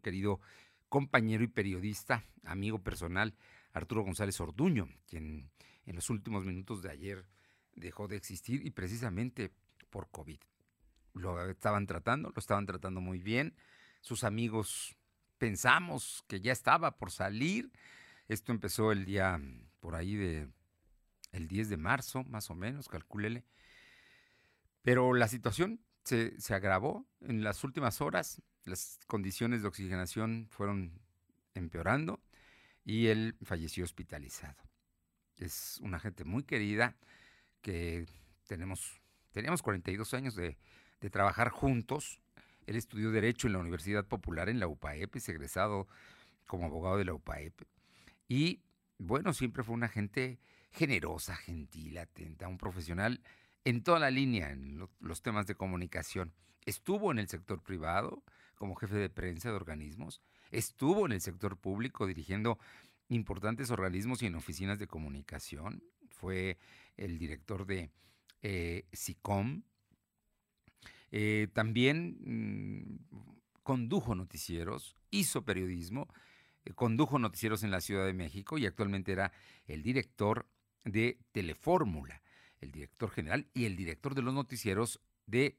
querido compañero y periodista, amigo personal, Arturo González Orduño, quien en los últimos minutos de ayer dejó de existir y precisamente por COVID. Lo estaban tratando, lo estaban tratando muy bien. Sus amigos pensamos que ya estaba por salir. Esto empezó el día por ahí de el 10 de marzo, más o menos, calcúlele. Pero la situación se, agravó en las últimas horas, las condiciones de oxigenación fueron empeorando y él falleció hospitalizado. Es una gente muy querida que tenemos, teníamos 42 años de, de trabajar juntos. Él estudió Derecho en la Universidad Popular en la UPAEP, es egresado como abogado de la UPAEP. Y bueno, siempre fue una gente generosa, gentil, atenta, un profesional en toda la línea, en los temas de comunicación. Estuvo en el sector privado como jefe de prensa de organismos, estuvo en el sector público dirigiendo importantes organismos y en oficinas de comunicación, fue el director de eh, SICOM, eh, también mm, condujo noticieros, hizo periodismo, eh, condujo noticieros en la Ciudad de México y actualmente era el director de Telefórmula, el director general y el director de los noticieros de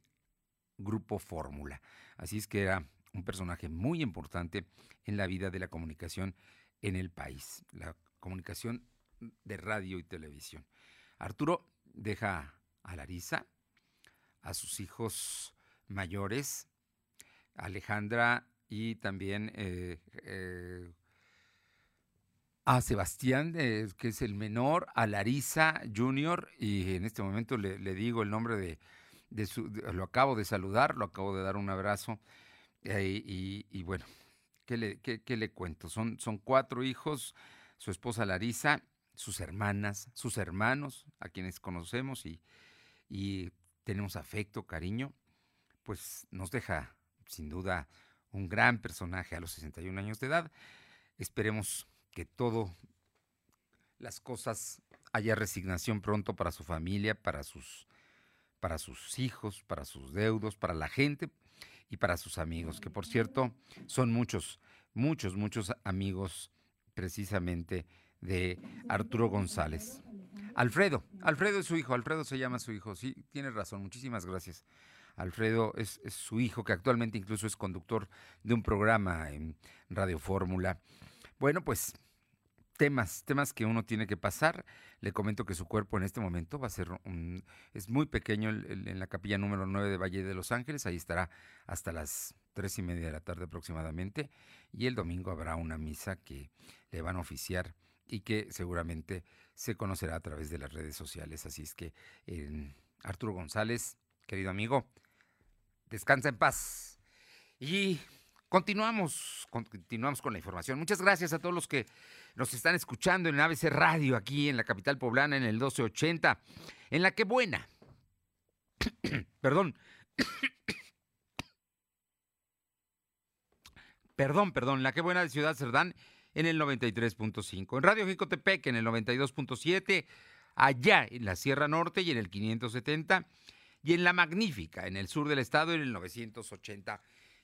Grupo Fórmula. Así es que era un personaje muy importante en la vida de la comunicación en el país, la comunicación de radio y televisión. Arturo deja a Larisa, a sus hijos mayores, Alejandra y también eh, eh, a Sebastián, que es el menor, a Larisa Junior, y en este momento le, digo el nombre de, su, lo acabo de saludar, lo acabo de dar un abrazo, eh, y, bueno, ¿qué le, cuento? Son, son cuatro hijos, su esposa Larisa, sus hermanas, sus hermanos, a quienes conocemos y, y tenemos afecto, cariño, pues nos deja sin duda un gran personaje a los 61 años de edad. Esperemos que todo las cosas haya resignación pronto para su familia, para sus para sus hijos, para sus deudos, para la gente y para sus amigos, que por cierto son muchos, muchos, muchos amigos precisamente de Arturo González. Alfredo, Alfredo es su hijo, Alfredo se llama su hijo, sí, tiene razón, muchísimas gracias. Alfredo es, es su hijo, que actualmente incluso es conductor de un programa en Radio Fórmula bueno, pues temas, temas que uno tiene que pasar. Le comento que su cuerpo en este momento va a ser un, es muy pequeño en la capilla número 9 de Valle de Los Ángeles. Ahí estará hasta las tres y media de la tarde aproximadamente. Y el domingo habrá una misa que le van a oficiar y que seguramente se conocerá a través de las redes sociales. Así es que Arturo González, querido amigo, descansa en paz. Y Continuamos, continuamos con la información. Muchas gracias a todos los que nos están escuchando en ABC Radio, aquí en la capital poblana, en el 1280, en la que buena. perdón. perdón, perdón, la que buena de Ciudad Cerdán en el 93.5. En Radio Jicotepec en el 92.7, allá en la Sierra Norte y en el 570, y en La Magnífica en el sur del estado en el 980.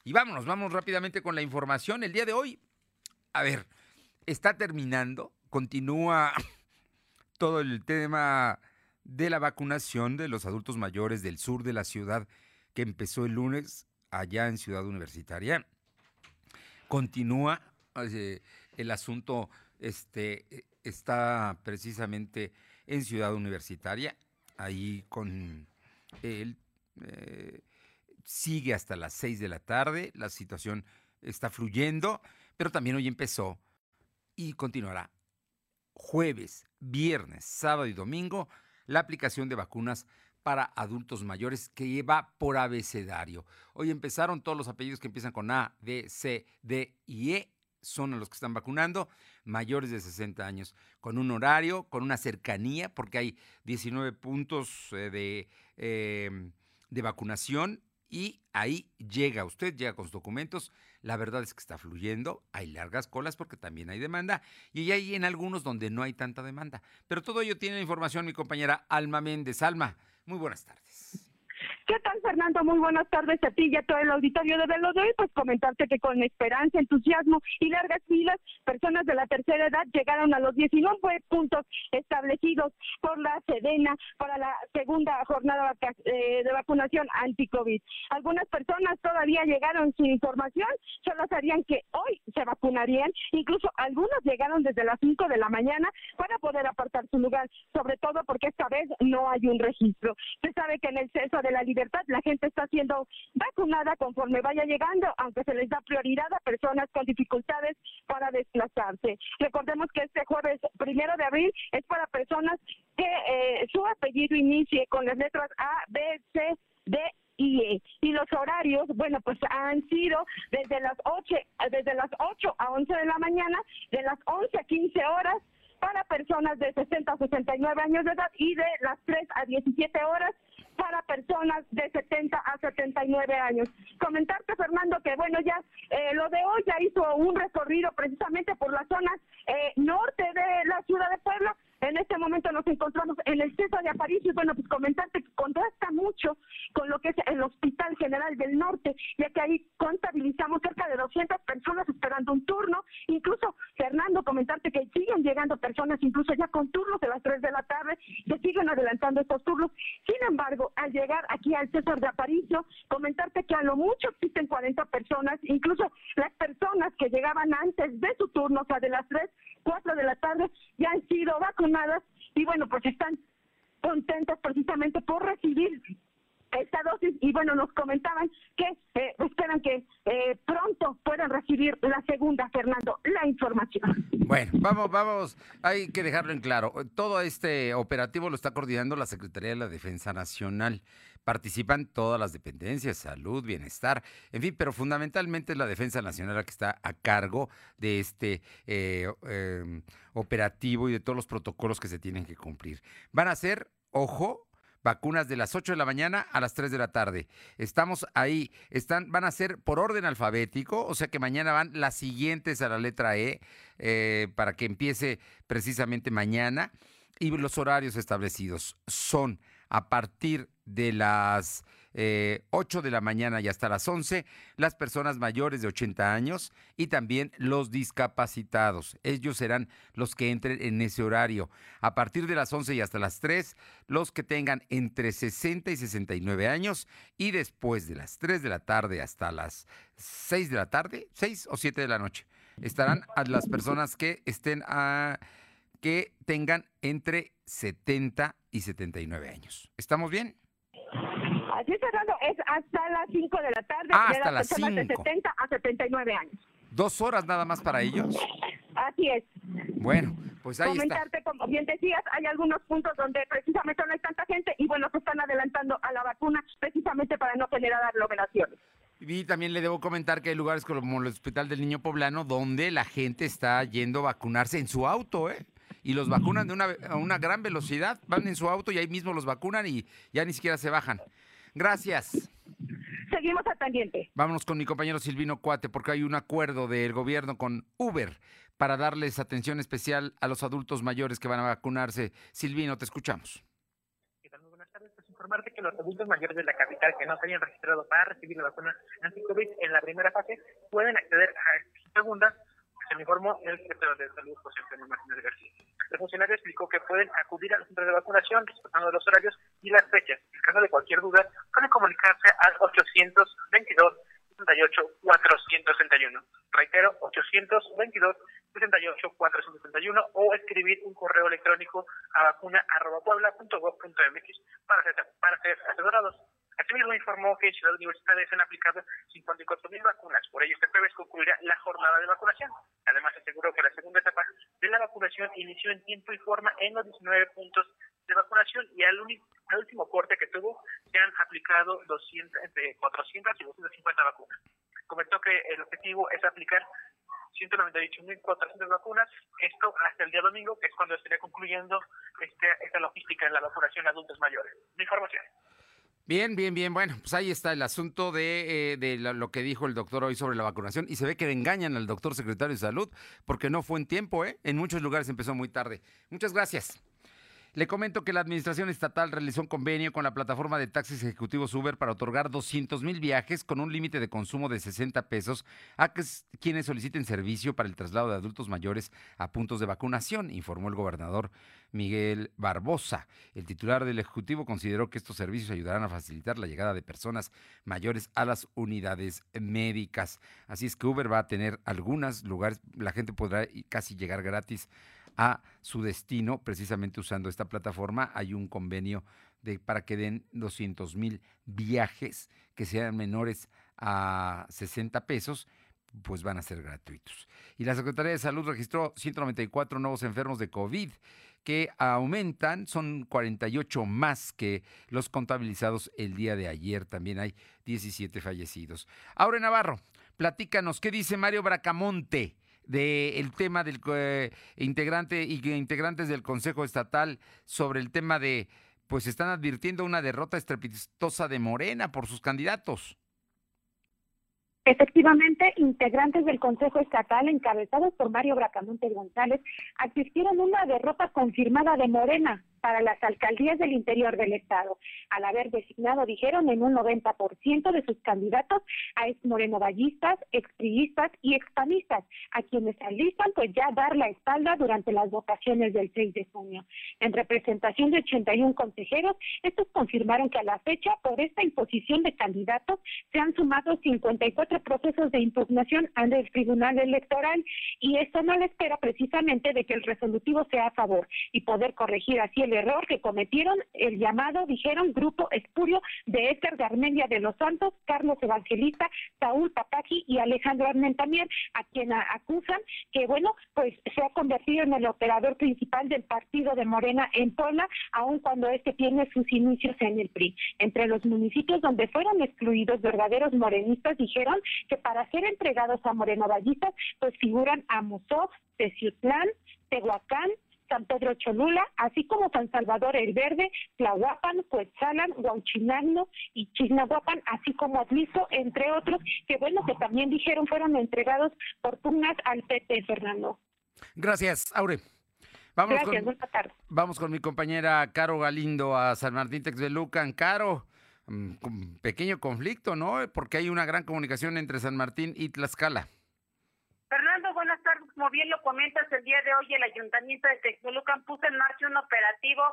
Y vámonos, vamos rápidamente con la información. El día de hoy, a ver, está terminando, continúa todo el tema de la vacunación de los adultos mayores del sur de la ciudad que empezó el lunes allá en Ciudad Universitaria. Continúa eh, el asunto, este, está precisamente en Ciudad Universitaria, ahí con el eh, sigue hasta las 6 de la tarde, la situación está fluyendo, pero también hoy empezó y continuará jueves, viernes, sábado y domingo la aplicación de vacunas para adultos mayores que lleva por abecedario. Hoy empezaron todos los apellidos que empiezan con A, B, C, D y E son los que están vacunando, mayores de 60 años, con un horario, con una cercanía, porque hay 19 puntos eh, de, eh, de vacunación y ahí llega usted, llega con sus documentos. La verdad es que está fluyendo, hay largas colas porque también hay demanda y hay en algunos donde no hay tanta demanda. Pero todo ello tiene información mi compañera Alma Méndez. Alma, muy buenas tardes. ¿Qué tal, Fernando? Muy buenas tardes a ti y a todo el auditorio de Velo de hoy. Pues comentarte que con esperanza, entusiasmo y largas filas, personas de la tercera edad llegaron a los 19 puntos establecidos por la Sedena para la segunda jornada eh, de vacunación anti-COVID. Algunas personas todavía llegaron sin información, solo sabían que hoy se vacunarían, incluso algunos llegaron desde las 5 de la mañana para poder apartar su lugar, sobre todo porque esta vez no hay un registro. Se sabe que en el censo de la libertad la gente está siendo vacunada conforme vaya llegando, aunque se les da prioridad a personas con dificultades para desplazarse. Recordemos que este jueves primero de abril es para personas que eh, su apellido inicie con las letras A, B, C, D y E. Y los horarios, bueno, pues han sido desde las 8, desde las 8 a 11 de la mañana, de las 11 a 15 horas para personas de 60 a 69 años de edad y de las 3 a 17 horas para personas de 70 a 79 años. Comentarte, Fernando, que bueno, ya eh, lo de hoy ya hizo un recorrido precisamente por la zona eh, norte de la ciudad de Puebla, en este momento nos encontramos en el centro de Aparicio y bueno, pues comentarte que contrasta mucho con lo que es el Hospital General del Norte, ya que ahí contabilizamos cerca de 200 personas esperando un turno. Incluso, Fernando, comentarte que siguen llegando personas, incluso ya con turnos de las 3 de la tarde, que siguen adelantando estos turnos. Sin embargo, al llegar aquí al César de Aparicio, comentarte que a lo mucho existen 40 personas, incluso las personas que llegaban antes de su turno, o sea, de las 3, 4 de la tarde, ya han sido vacunadas y bueno, pues están contentas precisamente por recibir esta dosis y bueno, nos comentaban que eh, esperan que eh, pronto puedan recibir la segunda, Fernando, la información. Bueno, vamos, vamos, hay que dejarlo en claro. Todo este operativo lo está coordinando la Secretaría de la Defensa Nacional. Participan todas las dependencias, salud, bienestar, en fin, pero fundamentalmente es la Defensa Nacional la que está a cargo de este eh, em, operativo y de todos los protocolos que se tienen que cumplir. Van a ser, ojo, vacunas de las 8 de la mañana a las 3 de la tarde. Estamos ahí, están, van a ser por orden alfabético, o sea que mañana van las siguientes a la letra E eh, para que empiece precisamente mañana. Y los horarios establecidos son a partir de las 8 eh, de la mañana y hasta las 11, las personas mayores de 80 años y también los discapacitados. Ellos serán los que entren en ese horario. A partir de las 11 y hasta las 3, los que tengan entre 60 y 69 años y después de las 3 de la tarde hasta las 6 de la tarde, 6 o 7 de la noche, estarán a las personas que estén a que tengan entre 70 y 79 años. ¿Estamos bien? Así es, Fernando, es hasta las 5 de la tarde. Ah, hasta las 5. De 70 a 79 años. ¿Dos horas nada más para ellos? Así es. Bueno, pues ahí Comentarte, como bien decías, hay algunos puntos donde precisamente no hay tanta gente y bueno, se están adelantando a la vacuna precisamente para no generar aglomeraciones. Y también le debo comentar que hay lugares como el Hospital del Niño Poblano donde la gente está yendo a vacunarse en su auto, ¿eh? y los vacunan de una, a una gran velocidad, van en su auto y ahí mismo los vacunan y ya ni siquiera se bajan. Gracias. Seguimos al pendiente. Vámonos con mi compañero Silvino Cuate, porque hay un acuerdo del gobierno con Uber para darles atención especial a los adultos mayores que van a vacunarse. Silvino, te escuchamos. Muy buenas tardes. Pues informarte que los adultos mayores de la capital que no se hayan registrado para recibir la vacuna anti-COVID en la primera fase pueden acceder a la segunda, se me informó el secretario de Salud, José Antonio Martínez García. El funcionario explicó que pueden acudir a los centros de vacunación respetando los horarios y las fechas. En caso de cualquier duda, pueden comunicarse al 822 68 461. Reitero, 822 68 461 o escribir un correo electrónico a vacuna.puebla.gov.mx para ser, para ser asesorados. Asimismo, informó que en Ciudad Universitaria se han aplicado 54.000 vacunas. Por ello, este jueves concluirá la jornada de vacunación. Además, aseguró que la segunda etapa de la vacunación inició en tiempo y forma en los 19 puntos de vacunación y al, último corte que tuvo se han aplicado 200, entre 400 y 250 vacunas. Comentó que el objetivo es aplicar 198.400 vacunas, esto hasta el día domingo, que es cuando estaría concluyendo este, esta logística en la vacunación a adultos mayores. Mi información. Bien, bien, bien. Bueno, pues ahí está el asunto de, eh, lo, que dijo el doctor hoy sobre la vacunación. Y se ve que engañan al doctor secretario de salud porque no fue en tiempo, ¿eh? En muchos lugares empezó muy tarde. Muchas gracias. Le comento que la Administración Estatal realizó un convenio con la plataforma de taxis ejecutivos Uber para otorgar 200 mil viajes con un límite de consumo de 60 pesos a quienes soliciten servicio para el traslado de adultos mayores a puntos de vacunación, informó el gobernador Miguel Barbosa. El titular del Ejecutivo consideró que estos servicios ayudarán a facilitar la llegada de personas mayores a las unidades médicas. Así es que Uber va a tener algunos lugares, la gente podrá casi llegar gratis a su destino, precisamente usando esta plataforma. Hay un convenio de, para que den 200 mil viajes que sean menores a 60 pesos pues van a ser gratuitos. Y la Secretaría de Salud registró 194 nuevos enfermos de COVID que aumentan, son 48 más que los contabilizados el día de ayer. También hay 17 fallecidos. Ahora Navarro, platícanos, ¿qué dice Mario Bracamonte? Del tema del eh, integrante y integrantes del Consejo Estatal sobre el tema de, pues están advirtiendo una derrota estrepitosa de Morena por sus candidatos. Efectivamente, integrantes del Consejo Estatal, encabezados por Mario Bracamonte González, asistieron una derrota confirmada de Morena para las alcaldías del interior del Estado, al haber designado, dijeron, en un 90% de sus candidatos a ex morenovallistas, expriistas y expanistas, a quienes alistan pues ya dar la espalda durante las votaciones del 6 de junio. En representación de 81 consejeros, estos confirmaron que a la fecha, por esta imposición de candidatos, se han sumado 54 procesos de impugnación ante el Tribunal Electoral y esto no le espera precisamente de que el resolutivo sea a favor y poder corregir así el error que cometieron el llamado, dijeron, grupo espurio de Éter de Armenia de los Santos, Carlos Evangelista, Saúl Papaki y Alejandro Armentamier, a quien acusan que, bueno, pues se ha convertido en el operador principal del partido de Morena en Puebla, aun cuando este tiene sus inicios en el PRI. Entre los municipios donde fueron excluidos verdaderos morenistas, dijeron que para ser entregados a Moreno Vallistas, pues figuran a Musó, Teciutlán, Tehuacán, San Pedro Cholula, así como San Salvador el Verde, Tlahuapan, Cuetzalan, Huauchinango y Chignahuapan, así como Atlizo, entre otros, que bueno, que también dijeron fueron entregados por pugnas al PT, Fernando. Gracias, Aure. Vamos Gracias, con, buenas tardes. Vamos con mi compañera Caro Galindo a San Martín Texbelucan. Caro, mm, pequeño conflicto, ¿no? Porque hay una gran comunicación entre San Martín y Tlaxcala. Como bien lo comentas, el día de hoy el Ayuntamiento de Texmelucan puso en marcha un operativo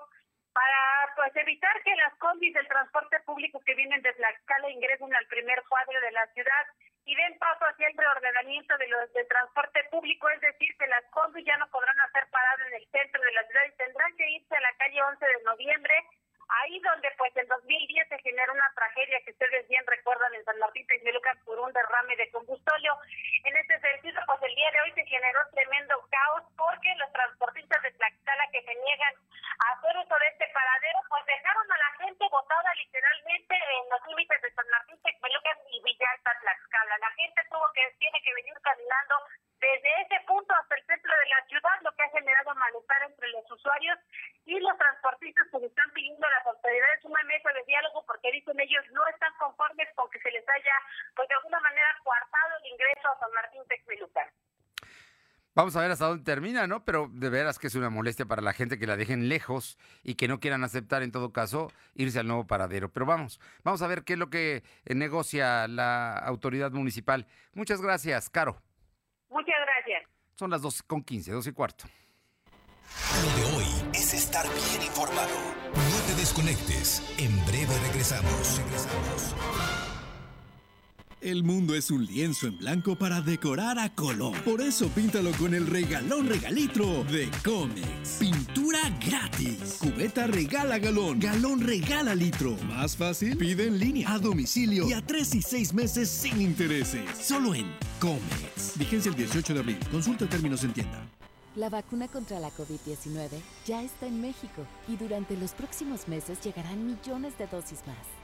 para pues evitar que las combis del transporte público que vienen desde la escala ingresen al primer cuadro de la ciudad y den paso hacia el reordenamiento de los de transporte público, es decir, que las combis ya no podrán hacer parada en el centro de la ciudad y tendrán que irse a la calle 11 de noviembre ahí donde pues en 2010 se generó una tragedia que ustedes bien recuerdan en San Martín Texmelucan por un derrame de combustóleo. En este sentido, pues el día de hoy se generó tremendo caos porque los transportistas de Tlaxcala que se niegan a hacer uso de este paradero, pues dejaron a la gente botada literalmente en los límites de San Martín Texmelucan y Villalta Tlaxcala. La gente tuvo que tiene que venir caminando desde ese punto hasta el centro de la ciudad, lo que ha generado malestar entre los usuarios y los transportistas que están pidiendo a las autoridades una mesa de diálogo porque dicen ellos no están conformes con que se les haya, pues de alguna manera, coartado el ingreso a San Martín Texmelucan. Vamos a ver hasta dónde termina, ¿no? Pero de veras que es una molestia para la gente que la dejen lejos y que no quieran aceptar en todo caso irse al nuevo paradero. Pero vamos, vamos a ver qué es lo que eh, negocia la autoridad municipal. Muchas gracias, Caro. Muchas gracias. Son las 2 con 15, 2 y cuarto. Lo de hoy es estar bien informado. No te desconectes. En breve regresamos. Regresamos. El mundo es un lienzo en blanco para decorar a color. Por eso píntalo con el regalón regalitro de Comex. Pintura gratis. Cubeta regala galón. Galón regala litro. Más fácil, pide en línea, a domicilio y a tres y seis meses sin intereses. Solo en Comex. Vigencia el 18 de abril. Consulta términos en tienda. La vacuna contra la COVID-19 ya está en México y durante los próximos meses llegarán millones de dosis más.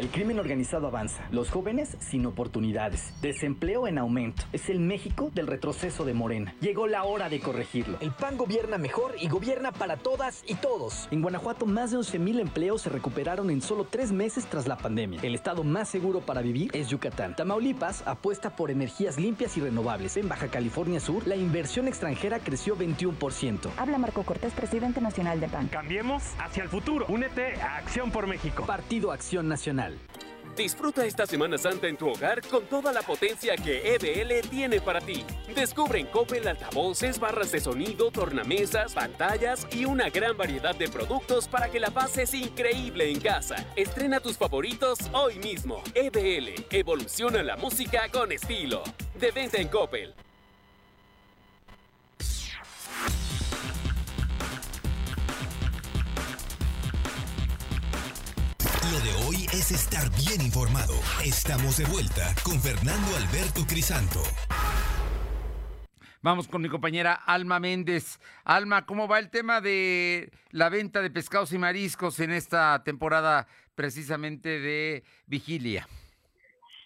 El crimen organizado avanza, los jóvenes sin oportunidades, desempleo en aumento. Es el México del retroceso de Morena. Llegó la hora de corregirlo. El PAN gobierna mejor y gobierna para todas y todos. En Guanajuato, más de 11.000 empleos se recuperaron en solo tres meses tras la pandemia. El estado más seguro para vivir es Yucatán. Tamaulipas apuesta por energías limpias y renovables. En Baja California Sur, la inversión extranjera creció 21%. Habla Marco Cortés, presidente nacional de PAN. Cambiemos hacia el futuro. Únete a Acción por México. Partido Acción Nacional. Disfruta esta Semana Santa en tu hogar con toda la potencia que EBL tiene para ti. Descubre en Coppel altavoces, barras de sonido, tornamesas, pantallas y una gran variedad de productos para que la pases increíble en casa. Estrena tus favoritos hoy mismo. EBL, evoluciona la música con estilo. De venta en Coppel. Lo de hoy es estar bien informado. Estamos de vuelta con Fernando Alberto Crisanto. Vamos con mi compañera Alma Méndez. Alma, ¿cómo va el tema de la venta de pescados y mariscos en esta temporada precisamente de vigilia?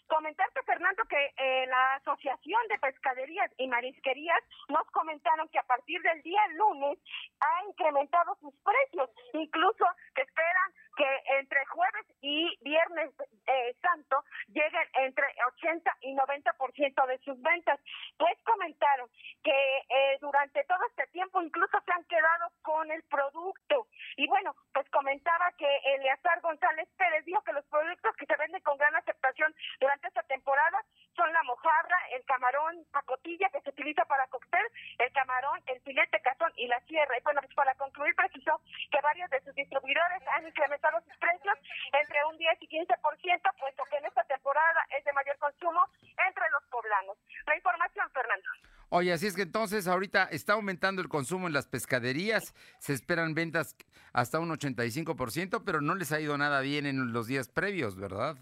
Comentarte, Fernando, que eh, la Asociación de Pescaderías y Marisquerías nos comentaron que a partir del día lunes ha incrementado sus precios, incluso que esperan que entre jueves y viernes eh, santo lleguen entre 80 y 90% de sus ventas. Pues comentaron que eh, durante todo este tiempo incluso se han quedado con el producto. Y bueno, pues comentaba que Eleazar González Pérez dijo que los productos que se venden con gran aceptación durante esta temporada son la mojarra, el camarón pacotilla que se utiliza para cóctel, el camarón, el filete cazón y la sierra. Y bueno, pues para concluir, precisó que varios de sus distribuidores han incrementado sus precios entre un 10 y 15%, puesto que en esta temporada es de mayor consumo entre los poblanos. La información, Fernando. Oye, así es que entonces ahorita está aumentando el consumo en las pescaderías, se esperan ventas hasta un 85%, pero no les ha ido nada bien en los días previos, ¿verdad?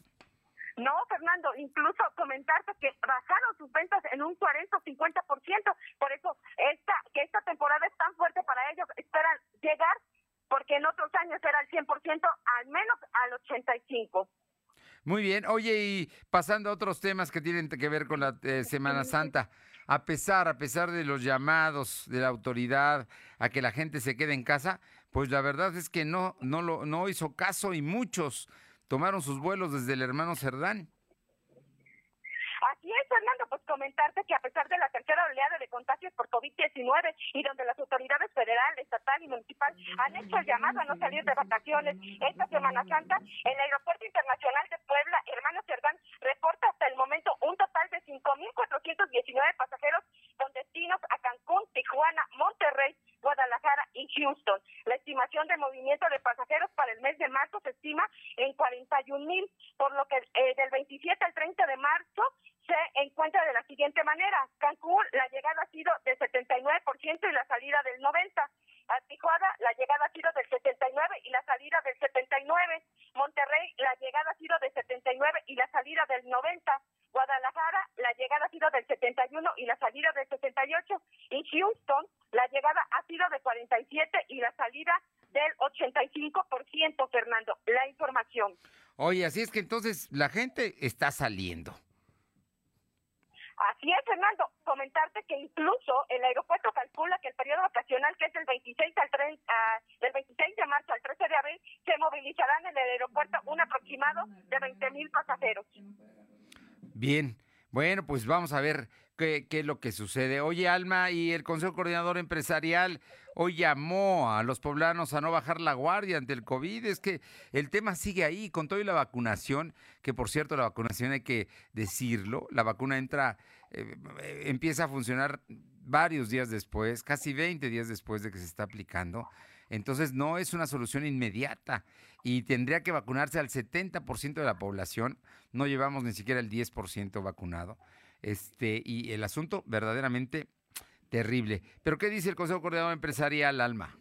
No, Fernando, incluso comentarte que bajaron sus ventas en un 40 o 50%, por eso esta que esta temporada es tan fuerte para ellos, esperan llegar porque en otros años era el 100%, al menos al 85. Muy bien. Oye, y pasando a otros temas que tienen que ver con la eh, Semana Santa, a pesar, a pesar de los llamados de la autoridad a que la gente se quede en casa, pues la verdad es que no, no lo, no hizo caso y muchos tomaron sus vuelos desde el hermano Cerdán. Así es, Fernando, pues comentarte que a pesar de la tercera oleada de contagios por COVID-19 y donde las autoridades federal, estatal y municipal han hecho el llamado a no salir de vacaciones esta Semana Santa, el Aeropuerto Internacional de Puebla, hermano Cerdán, reporta hasta el momento un total 5.419 pasajeros con destinos a Cancún, Tijuana, Monterrey, Guadalajara y Houston. La estimación de movimiento de pasajeros para el mes de marzo se estima en 41 mil, por lo que eh, del 27 al 30 de marzo se encuentra de la siguiente manera. Cancún, la llegada ha sido del 79% y la salida del 90%. A Tijuana, la llegada ha sido del 79 y la salida del 79. Monterrey, la llegada ha sido del 79 y la salida del 90. Guadalajara, la llegada ha sido del 71 y la salida del 68. Y Houston, la llegada ha sido de 47 y la salida del 85%, Fernando. La información. Oye, así es que entonces la gente está saliendo. Así es, Fernando. Comentarte que incluso el aeropuerto calcula que el periodo vacacional, que es del 26 al 30, del 26 de marzo al 13 de abril, se movilizarán en el aeropuerto un aproximado de 20 mil pasajeros. Bien, bueno, pues vamos a ver qué, es lo que sucede. Oye, Alma, y el Consejo Coordinador Empresarial hoy llamó a los poblanos a no bajar la guardia ante el COVID. Es que el tema sigue ahí, con todo y la vacunación, que por cierto, la vacunación hay que decirlo, la vacuna entra, eh, empieza a funcionar varios días después, casi 20 días después de que se está aplicando. Entonces no es una solución inmediata y tendría que vacunarse al 70% de la población. No llevamos ni siquiera el 10% vacunado. Este, y el asunto verdaderamente terrible. Pero ¿qué dice el Consejo Coordinador Empresarial, Alma?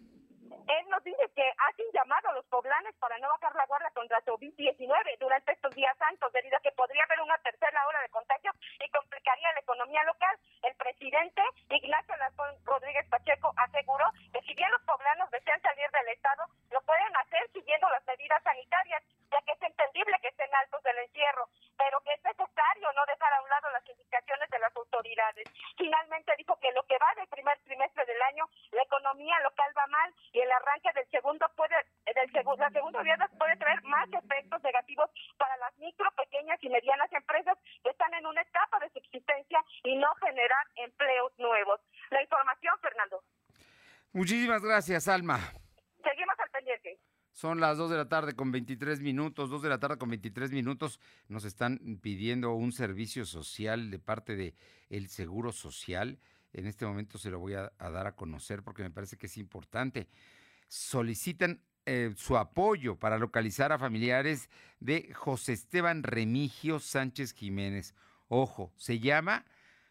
Él nos dice que hacen llamado a los poblanes para no bajar la guardia contra COVID-19 durante estos días santos, debido a que podría haber una tercera hora de contagio y complicaría la economía local. El presidente Ignacio Rodríguez Pacheco aseguró que si bien los poblanos desean salir del Estado, lo pueden hacer siguiendo las medidas sanitarias, ya que es entendible que estén altos del encierro, pero que es necesario no dejar a un lado las indicaciones de las autoridades. Finalmente dijo que lo que va del primer trimestre del año, la economía local va mal y el arranque del segundo puede, del segundo, la segunda viernes puede traer más efectos negativos para las micro, pequeñas y medianas empresas que están en una etapa de subsistencia y no generar empleos nuevos. La información, Fernando. Muchísimas gracias, Alma. Seguimos al pendiente. Son las 2 de la tarde con 23 minutos, 2 de la tarde con 23 minutos. Nos están pidiendo un servicio social de parte de el Seguro Social. En este momento se lo voy a, dar a conocer porque me parece que es importante. Solicitan eh, su apoyo para localizar a familiares de José Esteban Remigio Sánchez Jiménez. Ojo, se llama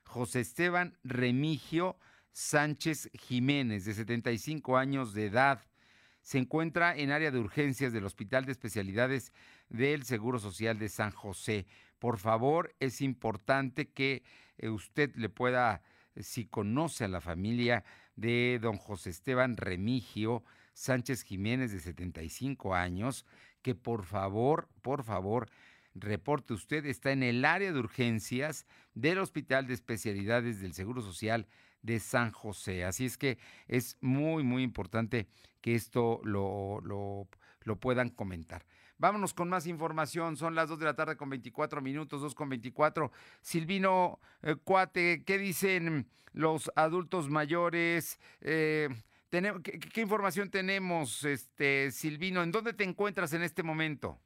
José Esteban Remigio Sánchez Jiménez, de 75 años de edad. Se encuentra en área de urgencias del Hospital de Especialidades del Seguro Social de San José. Por favor, es importante que eh, usted le pueda, si conoce a la familia de don José Esteban Remigio Sánchez Jiménez, de 75 años, que por favor, por favor, reporte usted, está en el área de urgencias del Hospital de Especialidades del Seguro Social de San José. Así es que es muy, muy importante que esto lo, lo, lo puedan comentar. Vámonos con más información. Son las 2 de la tarde con 24 minutos, 2 con 24. Silvino eh, Cuate, ¿qué dicen los adultos mayores? Eh, tenemos, ¿qué, ¿qué, información tenemos, este Silvino? ¿En dónde te encuentras en este momento?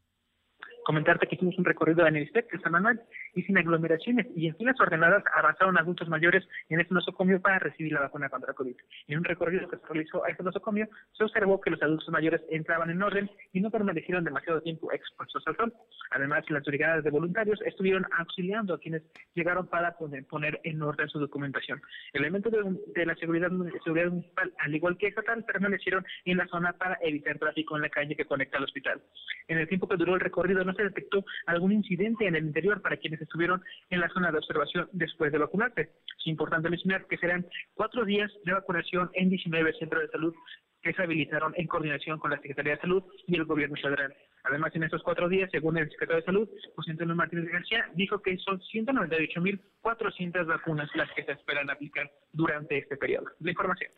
comentarte que hicimos un recorrido en el ISTEC San Manuel y sin aglomeraciones y en filas ordenadas avanzaron adultos mayores en este nosocomio para recibir la vacuna contra COVID. En un recorrido que se realizó a este nosocomio se observó que los adultos mayores entraban en orden y no permanecieron demasiado tiempo expuestos al sol. Además, las brigadas de voluntarios estuvieron auxiliando a quienes llegaron para poner, poner en orden su documentación. Elementos de, de la seguridad, seguridad municipal, al igual que estatal, permanecieron en la zona para evitar tráfico en la calle que conecta al hospital. En el tiempo que duró el recorrido no se detectó algún incidente en el interior para quienes estuvieron en la zona de observación después de vacunarse. Es importante mencionar que serán cuatro días de vacunación en 19 centros de salud que se habilitaron en coordinación con la Secretaría de Salud y el Gobierno Federal. Además, en estos cuatro días, según el secretario de Salud, José Antonio Martínez García, dijo que son 198.400 vacunas las que se esperan aplicar durante este periodo. La información.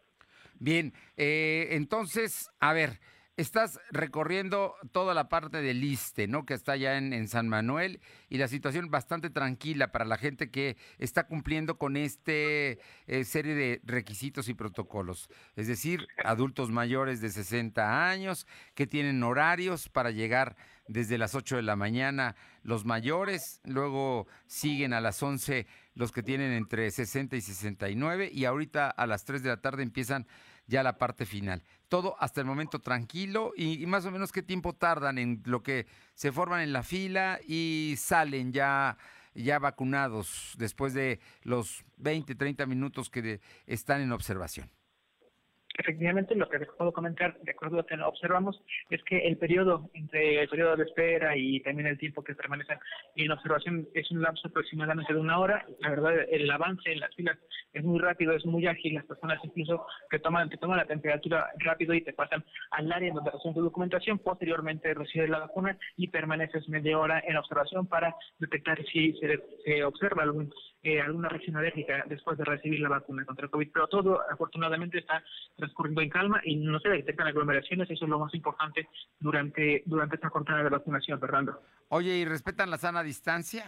Bien, eh, entonces, a ver, estás recorriendo toda la parte del Iste, ¿no? Que está en, en, San Manuel y la situación bastante tranquila para la gente que está cumpliendo con este eh, serie de requisitos y protocolos. Es decir, adultos mayores de 60 años que tienen horarios para llegar desde las 8 de la mañana los mayores, luego siguen a las 11 los que tienen entre 60 y 69 y ahorita a las 3 de la tarde empiezan ya la parte final. Todo hasta el momento tranquilo y, más o menos qué tiempo tardan en lo que se forman en la fila y salen ya ya vacunados después de los 20, 30 minutos que de, están en observación. Efectivamente, lo que les puedo comentar, de acuerdo a lo que observamos, es que el periodo entre el periodo de espera y también el tiempo que permanecen en observación es un lapso aproximadamente de una hora. La verdad, el avance en las filas es muy rápido, es muy ágil. Las personas incluso que toman, te toman la temperatura rápido y te pasan al área donde hacen tu documentación. Posteriormente recibes la vacuna y permaneces media hora en observación para detectar si se, se observa algún eh, alguna reacción alérgica después de recibir la vacuna contra el COVID, pero todo afortunadamente está transcurriendo en calma y no se detectan aglomeraciones, eso es lo más importante durante, durante esta jornada de vacunación, Fernando. Oye, ¿y respetan la sana distancia?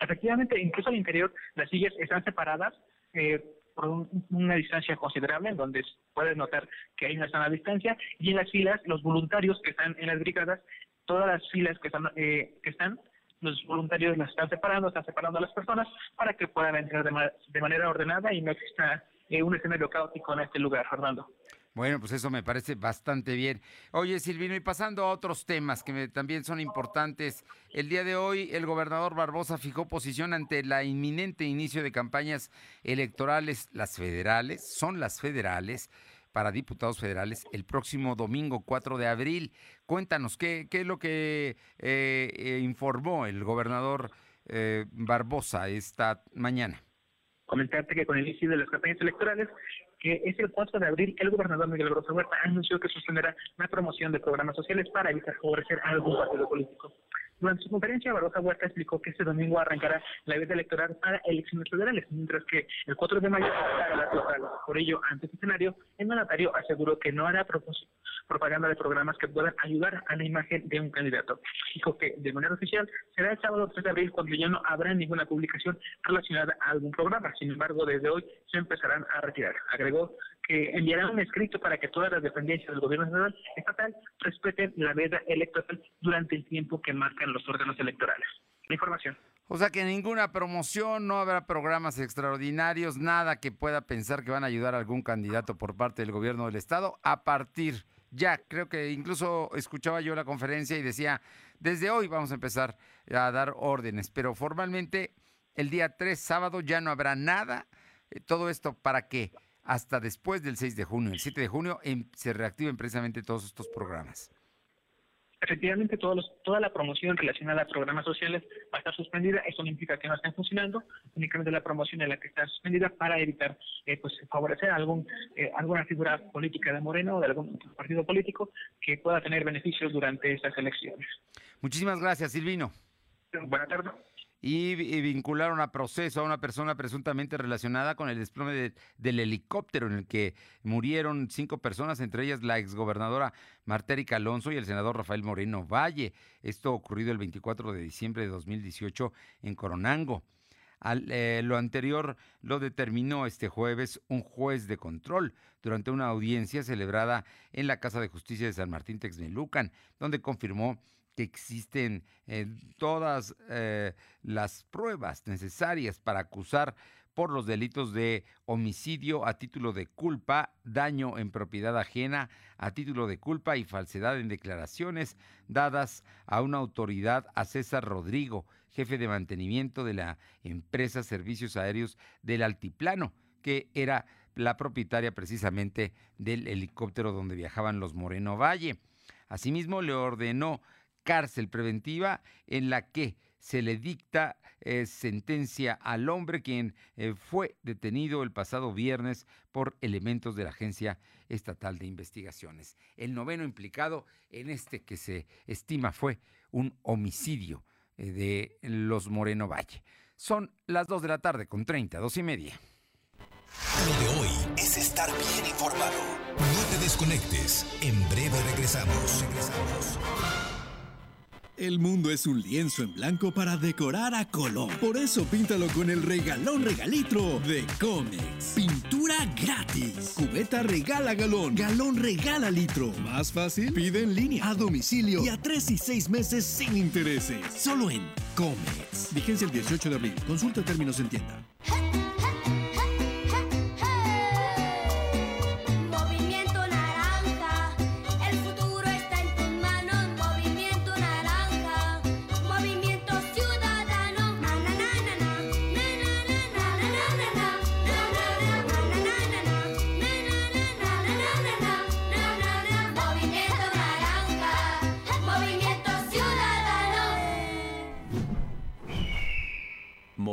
Efectivamente, incluso al interior las sillas están separadas eh, por un, una distancia considerable, en donde puedes notar que hay una sana distancia, y en las filas, los voluntarios que están en las brigadas, todas las filas que están, eh, que están los voluntarios las están separando, están separando a las personas para que puedan entrar de, ma de manera ordenada y no exista eh, un escenario caótico en este lugar, Fernando. Bueno, pues eso me parece bastante bien. Oye, Silvino, y pasando a otros temas que también son importantes. El día de hoy, el gobernador Barbosa fijó posición ante la inminente inicio de campañas electorales, las federales, son las federales, para diputados federales el próximo domingo 4 de abril. Cuéntanos, ¿qué, es lo que eh, eh, informó el gobernador Barbosa esta mañana? Comentarte que con el inicio de las campañas electorales, que es el 4 de abril, el gobernador Miguel Barbosa Huerta anunció que suspenderá la promoción de programas sociales para evitar favorecer a algún partido político. Durante su conferencia, Barbosa Huerta explicó que este domingo arrancará la vida electoral para elecciones federales, mientras que el 4 de mayo arrancará las locales. Por ello, ante este escenario, el mandatario aseguró que no hará propaganda de programas que puedan ayudar a la imagen de un candidato. Dijo que, de manera oficial, será el sábado 3 de abril cuando ya no habrá ninguna publicación relacionada a algún programa. Sin embargo, desde hoy se empezarán a retirar. Agregó que enviará un escrito para que todas las dependencias del gobierno estatal respeten la veda electoral durante el tiempo que marcan los órganos electorales. La información. O sea que ninguna promoción, no habrá programas extraordinarios, nada que pueda pensar que van a ayudar a algún candidato por parte del gobierno del estado a partir ya, creo que incluso escuchaba yo la conferencia y decía, desde hoy vamos a empezar a dar órdenes, pero formalmente el día 3, sábado, ya no habrá nada. Eh, todo esto para que hasta después del 6 de junio, el 7 de junio, em, se reactiven precisamente todos estos programas. Efectivamente, toda la promoción relacionada a programas sociales va a estar suspendida. Eso no implica que no estén funcionando, únicamente la promoción es la que está suspendida para evitar eh, pues favorecer algún eh, alguna figura política de Moreno o de algún partido político que pueda tener beneficios durante estas elecciones. Muchísimas gracias, Silvino. Buenas tardes y, vincularon a proceso a una persona presuntamente relacionada con el desplome del helicóptero en el que murieron cinco personas, entre ellas la exgobernadora Martérica Alonso y el senador Rafael Moreno Valle. Esto ocurrido el 24 de diciembre de 2018 en Coronango. Eh, lo anterior lo determinó este jueves un juez de control durante una audiencia celebrada en la Casa de Justicia de San Martín Texmelucan, donde confirmó que existen todas eh, las pruebas necesarias para acusar por los delitos de homicidio a título de culpa, daño en propiedad ajena a título de culpa y falsedad en declaraciones dadas a una autoridad a César Rodrigo, jefe de mantenimiento de la empresa Servicios Aéreos del Altiplano, que era la propietaria precisamente del helicóptero donde viajaban los Moreno Valle. Asimismo, le ordenó cárcel preventiva en la que se le dicta eh, sentencia al hombre quien eh, fue detenido el pasado viernes por elementos de la Agencia Estatal de Investigaciones. El noveno implicado en este que se estima fue un homicidio eh, de los Moreno Valle. Son las 2 de la tarde con 30, dos y media. Lo de hoy es estar bien informado. No te desconectes. En breve regresamos. Regresamos. El mundo es un lienzo en blanco para decorar a color. Por eso píntalo con el regalón regalitro de Comex. Pintura gratis. Cubeta regala galón. Galón regala litro. Más fácil, pide en línea, a domicilio y a tres y seis meses sin intereses. Solo en Comex. Vigencia el 18 de abril. Consulta términos en tienda.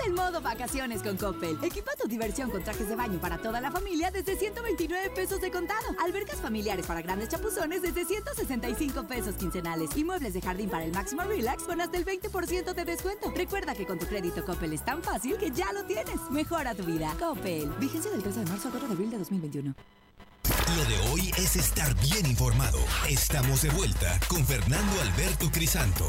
Ponte en modo vacaciones con Coppel. Equipa tu diversión con trajes de baño para toda la familia desde 129 pesos de contado. Albercas familiares para grandes chapuzones desde 165 pesos quincenales. Y muebles de jardín para el máximo relax con hasta el 20% de descuento. Recuerda que con tu crédito Coppel es tan fácil que ya lo tienes. Mejora tu vida. Coppel. Vigencia del 13 de marzo al 4 de abril de 2021. Lo de hoy es estar bien informado. Estamos de vuelta con Fernando Alberto Crisanto.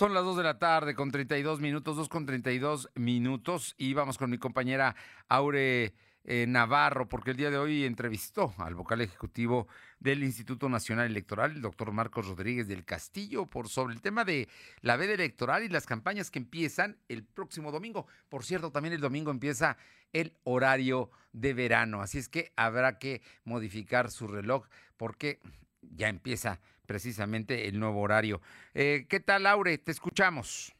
Son las 2 de la tarde con 32 minutos, 2 con 32 minutos y vamos con mi compañera Aure eh, Navarro, porque el día de hoy entrevistó al vocal ejecutivo del Instituto Nacional Electoral, el doctor Marcos Rodríguez del Castillo, por sobre el tema de la veda electoral y las campañas que empiezan el próximo domingo. Por cierto, también el domingo empieza el horario de verano, así es que habrá que modificar su reloj porque ya empieza precisamente el nuevo horario. Eh, ¿Qué tal, Laure? Te escuchamos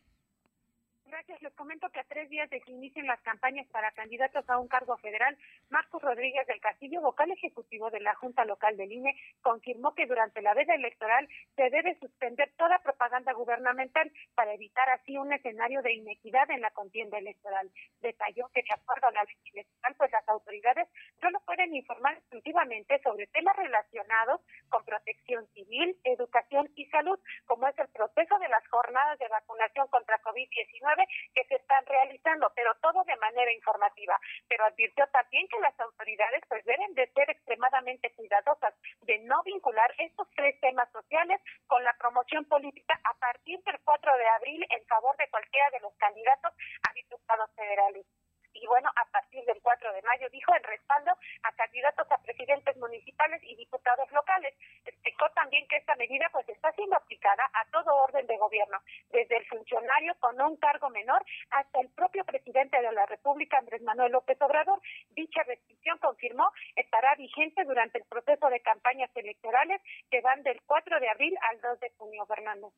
les comento que a tres días de que inicien las campañas para candidatos a un cargo federal, Marcos Rodríguez del Castillo, vocal ejecutivo de la Junta Local del INE, confirmó que durante la veda electoral se debe suspender toda propaganda gubernamental para evitar así un escenario de inequidad en la contienda electoral. Detalló que de acuerdo a la ley electoral, pues las autoridades solo pueden informar exclusivamente sobre temas relacionados con protección civil, educación y salud, como es el proceso de las jornadas de vacunación contra COVID-19 que se están realizando, pero todo de manera informativa. Pero advirtió también que las autoridades pues deben de ser extremadamente cuidadosas de no vincular estos tres temas sociales con la promoción política a partir del 4 de abril en favor de cualquiera de los candidatos a diputados federales y bueno, a partir del 4 de mayo, dijo, en respaldo a candidatos a presidentes municipales y diputados locales. Explicó también que esta medida pues está siendo aplicada a todo orden de gobierno, desde el funcionario con un cargo menor hasta el propio presidente de la República, Andrés Manuel López Obrador. Dicha restricción, confirmó, estará vigente durante el proceso de campañas electorales que van del 4 de abril al 2 de junio, Fernando.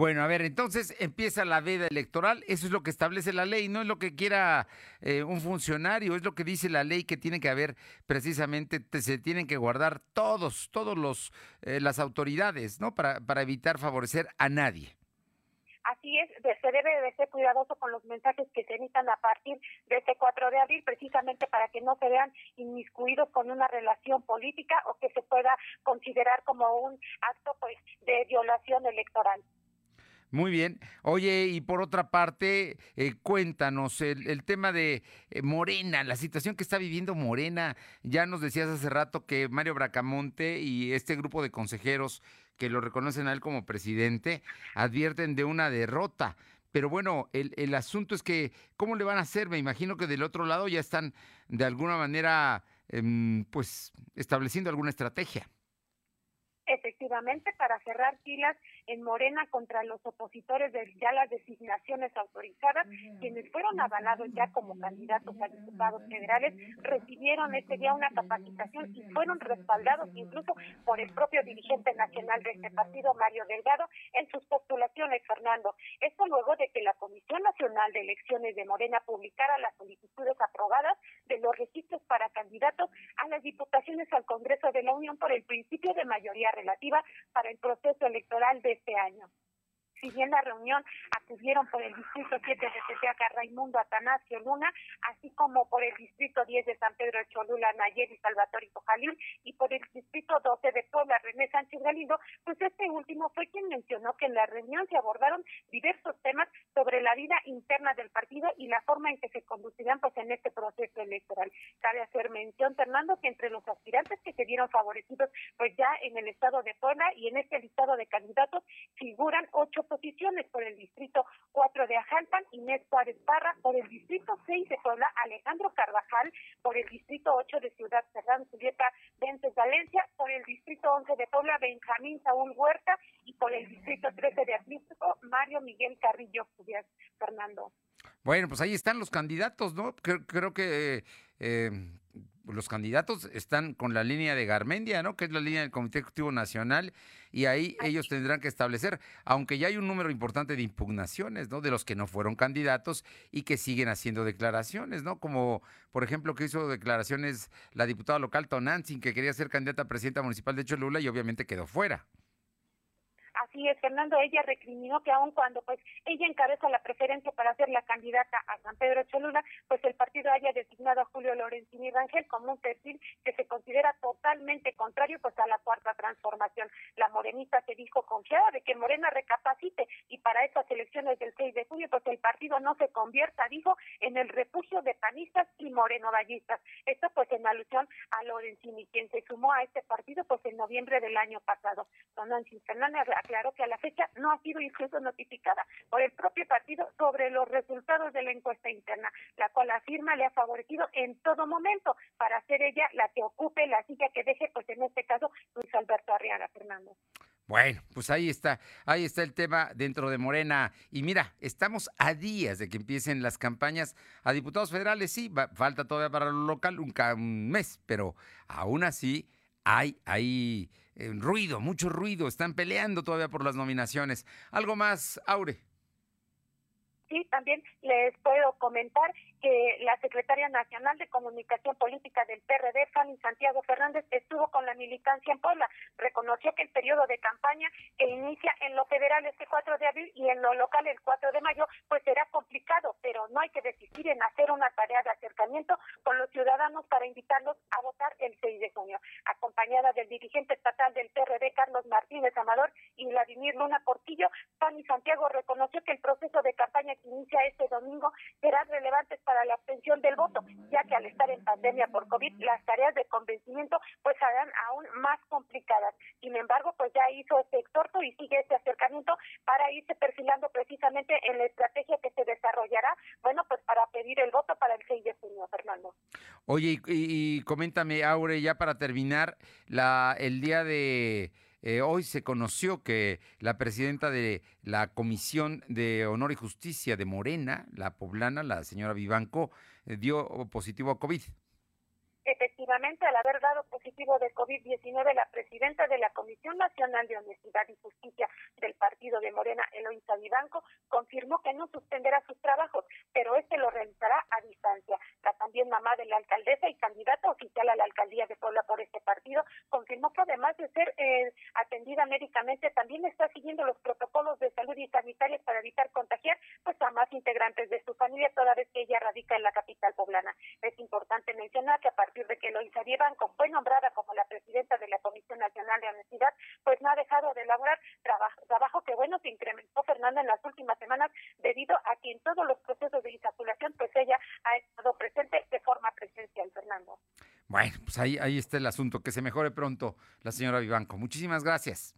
Bueno, a ver, entonces empieza la veda electoral, eso es lo que establece la ley, no es lo que quiera eh, un funcionario, es lo que dice la ley que tiene que haber precisamente, se tienen que guardar todos, todos los, eh, las autoridades, ¿no? Para, para evitar favorecer a nadie. Así es, se debe de ser cuidadoso con los mensajes que se emitan a partir de este 4 de abril, precisamente para que no se vean inmiscuidos con una relación política o que se pueda considerar como un acto pues de violación electoral. Muy bien. Oye, y por otra parte, eh, cuéntanos el, tema de eh, Morena, la situación que está viviendo Morena. Ya nos decías hace rato que Mario Bracamonte y este grupo de consejeros que lo reconocen a él como presidente advierten de una derrota. Pero bueno, el, el asunto es que, ¿cómo le van a hacer? Me imagino que del otro lado ya están de alguna manera, em, pues, estableciendo alguna estrategia efectivamente para cerrar filas en Morena contra los opositores de ya las designaciones autorizadas, quienes fueron avalados ya como candidatos a diputados federales, recibieron este día una capacitación y fueron respaldados incluso por el propio dirigente nacional de este partido, Mario Delgado, en sus postulaciones, Fernando. Esto luego de que la Comisión Nacional de Elecciones de Morena publicara las solicitudes aprobadas de los registros para candidatos a las diputaciones al Congreso de la Unión por el principio de mayoría relativa para el proceso electoral de este año. Si bien la reunión acudieron por el distrito 7 de Tepeaca Raimundo Atanasio Luna, así como por el distrito 10 de San Pedro de Cholula Nayeli Salvatore Jalil y por el distrito 12 de Puebla René Sánchez Galindo, pues este último fue quien mencionó que en la reunión se abordaron diversos temas sobre la vida interna del partido y la forma en que se conducirán pues en este proceso electoral. Cabe hacer mención, Fernando, que entre los aspirantes que se vieron favorecidos pues ya en el estado de Puebla y en este listado de candidatos figuran ocho posiciones por el distrito 4 de Ajalpan, Inés Juárez Parra, por el distrito 6 de Puebla, Alejandro Carvajal, por el distrito 8 de Ciudad Serrano, Julieta Vences Valencia, por el distrito 11 de Puebla, Benjamín Saúl Huerta, y por el distrito 13 de Atlántico, Mario Miguel Carrillo Cubias Fernando. Bueno, pues ahí están los candidatos, ¿no? Creo, que eh, los candidatos están con la línea de Garmendia, ¿no? Que es la línea del Comité Ejecutivo Nacional, y ahí ellos tendrán que establecer, aunque ya hay un número importante de impugnaciones, ¿no? De los que no fueron candidatos y que siguen haciendo declaraciones, ¿no? Como, por ejemplo, que hizo declaraciones la diputada local Tonantzin, que quería ser candidata a presidenta municipal de Cholula y obviamente quedó fuera. Así es, Fernando, ella recriminó que aun cuando pues ella encabeza la preferencia para ser la candidata a San Pedro Cholula, pues el partido haya designado a Julio Lorenzini Rangel como un perfil que se considera totalmente contrario pues a la cuarta transformación. La morenista se dijo confiada de que Morena recapacite y para estas elecciones del 6 de junio pues el partido no se convierta, dijo, en el refugio de panistas y morenovallistas. Esto pues en alusión a Lorenzini, quien se sumó a este partido pues en noviembre del año pasado. Don Nancy Fernández aclaró que a la fecha no ha sido incluso notificada por el propio partido sobre los resultados de la encuesta interna, la cual afirma le ha favorecido en todo momento para ser ella la que ocupe la silla que deje, pues en este caso, Luis Alberto Arriaga, Fernando. Bueno, pues ahí está, ahí está el tema dentro de Morena. Y mira, estamos a días de que empiecen las campañas a diputados federales. Sí, falta todavía para lo local un, un mes, pero aún así hay, hay eh, ruido, mucho ruido. Están peleando todavía por las nominaciones. ¿Algo más, Aure? Sí, también les puedo comentar que la secretaria nacional de Comunicación Política del PRD, Fanny Santiago Fernández, estuvo con la militancia en Puebla. Reconoció que el periodo de campaña que inicia en lo federal este 4 de abril y en lo local el 4 de mayo, pues será complicado, pero no hay que desistir en hacer una tarea de acercamiento con los ciudadanos para invitarlos a votar el 6 de junio. Acompañada del dirigente estatal del PRD, Carlos Martínez Amador, y Vladimir Luna Portillo, Fanny Santiago reconoció que el proceso de campaña que inicia este domingo será relevante para la obtención del voto, ya que al estar en pandemia por COVID, las tareas de convencimiento pues serán aún más complicadas. Sin embargo, pues ya hizo este exhorto y sigue este acercamiento para irse perfilando precisamente en la estrategia que se desarrollará, bueno, pues para pedir el voto para el 6 de junio, Fernando. Oye, y, y coméntame, Aure, ya para terminar, la el día de eh, hoy se conoció que la presidenta de la Comisión de Honor y Justicia de Morena, la poblana, la señora Vivanco, eh, dio positivo a COVID. Al haber dado positivo de COVID-19, la presidenta de la Comisión Nacional de Honestidad y Justicia del Partido de Morena, Eloísa Vivanco, confirmó que no suspenderá sus trabajos, pero este lo realizará a distancia. La también mamá de la alcaldesa y candidata oficial a la alcaldía de Puebla por este partido confirmó que además de ser eh, atendida médicamente, también está siguiendo los protocolos de salud y sanitarios para evitar contagiar pues, a más integrantes de su familia, toda vez que ella radica en la capital poblana. Es importante mencionar que a partir de que Eloisa Vivanco fue nombrada como la presidenta de la Comisión Nacional de Honestidad, pues no ha dejado de elaborar trabajo, trabajo que bueno se incrementó Fernanda en las últimas semanas debido a que en todos los procesos de insaculación pues ella ha estado presente de forma presencial, Fernando. Bueno, pues ahí, ahí está el asunto, que se mejore pronto la señora Vivanco. Muchísimas gracias.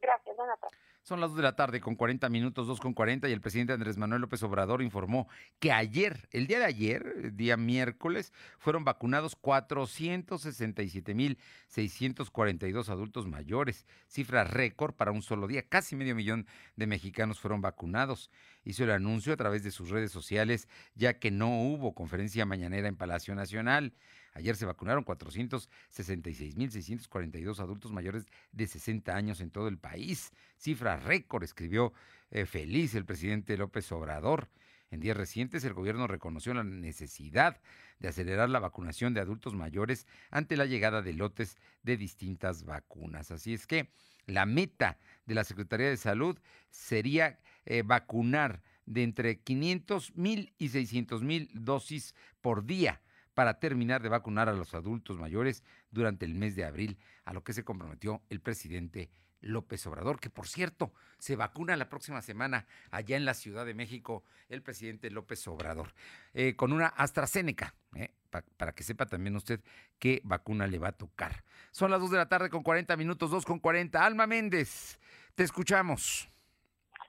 Gracias, buenas son las 2 de la tarde con 40 minutos, 2 con 40, y el presidente Andrés Manuel López Obrador informó que ayer, el día de ayer, día miércoles, fueron vacunados 467.642 adultos mayores, cifra récord para un solo día. Casi medio millón de mexicanos fueron vacunados. Hizo el anuncio a través de sus redes sociales, ya que no hubo conferencia mañanera en Palacio Nacional. Ayer se vacunaron 466.642 adultos mayores de 60 años en todo el país. Cifra récord, escribió eh, feliz el presidente López Obrador. En días recientes, el gobierno reconoció la necesidad de acelerar la vacunación de adultos mayores ante la llegada de lotes de distintas vacunas. Así es que la meta de la Secretaría de Salud sería eh, vacunar de entre 500 mil y 600 mil dosis por día para terminar de vacunar a los adultos mayores durante el mes de abril, a lo que se comprometió el presidente López Obrador, que por cierto se vacuna la próxima semana allá en la Ciudad de México el presidente López Obrador, eh, con una AstraZeneca, eh, para que sepa también usted qué vacuna le va a tocar. Son las 2 de la tarde con 40 minutos, 2 con 40. Alma Méndez, te escuchamos.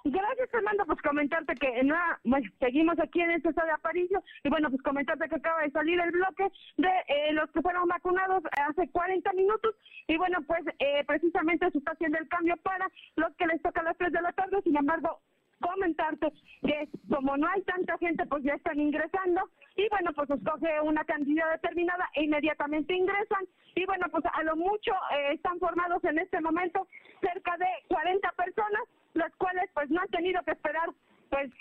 Gracias, Fernando. Pues comentarte que no, bueno, seguimos aquí en este estado de Aparicio y bueno, pues comentarte que acaba de salir el bloque de eh, los que fueron vacunados hace 40 minutos y bueno, pues eh, precisamente se está haciendo el cambio para los que les toca las 3 de la tarde. Sin embargo, comentarte que como no hay tanta gente, pues ya están ingresando y bueno, pues escoge una cantidad determinada e inmediatamente ingresan y bueno, pues a lo mucho eh, están formados en este momento cerca de 40 personas las cuales pues no han tenido que esperar pues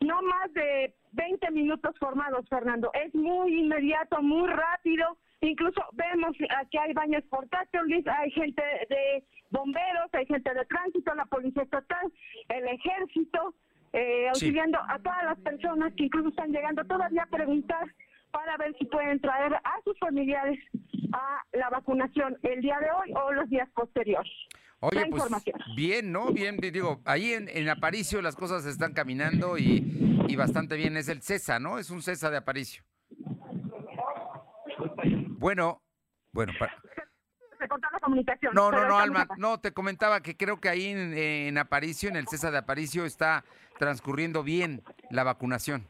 no más de 20 minutos formados, Fernando. Es muy inmediato, muy rápido. Incluso vemos que hay baños portátiles, hay gente de bomberos, hay gente de tránsito, la policía estatal, el ejército, eh, auxiliando a todas las personas que incluso están llegando todavía a preguntar para ver si pueden traer a sus familiares a la vacunación el día de hoy o los días posteriores. Oye, pues bien, ¿no? Bien, digo, ahí en, en, Aparicio las cosas están caminando y, y, bastante bien. Es el CESA, ¿no? Es un CESA de Aparicio. Bueno, bueno, para... la comunicación. No, no, no, Alma, no, te comentaba que creo que ahí en, en Aparicio, en el CESA de Aparicio, está transcurriendo bien la vacunación.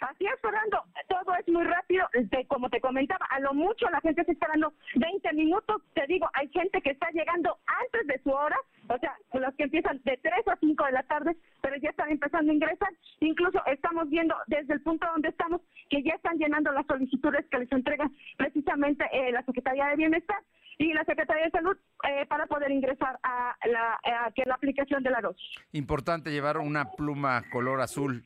Así es, Fernando, todo es muy rápido, como te comentaba, a lo mucho la gente está esperando 20 minutos, te digo, hay gente que está llegando antes de su hora, o sea, los que empiezan de 3 a 5 de la tarde, pero ya están empezando a ingresar, incluso estamos viendo desde el punto donde estamos que ya están llenando las solicitudes que les entrega precisamente eh, la Secretaría de Bienestar y la Secretaría de Salud eh, para poder ingresar a la, a la aplicación de la dosis. Importante llevar una pluma color azul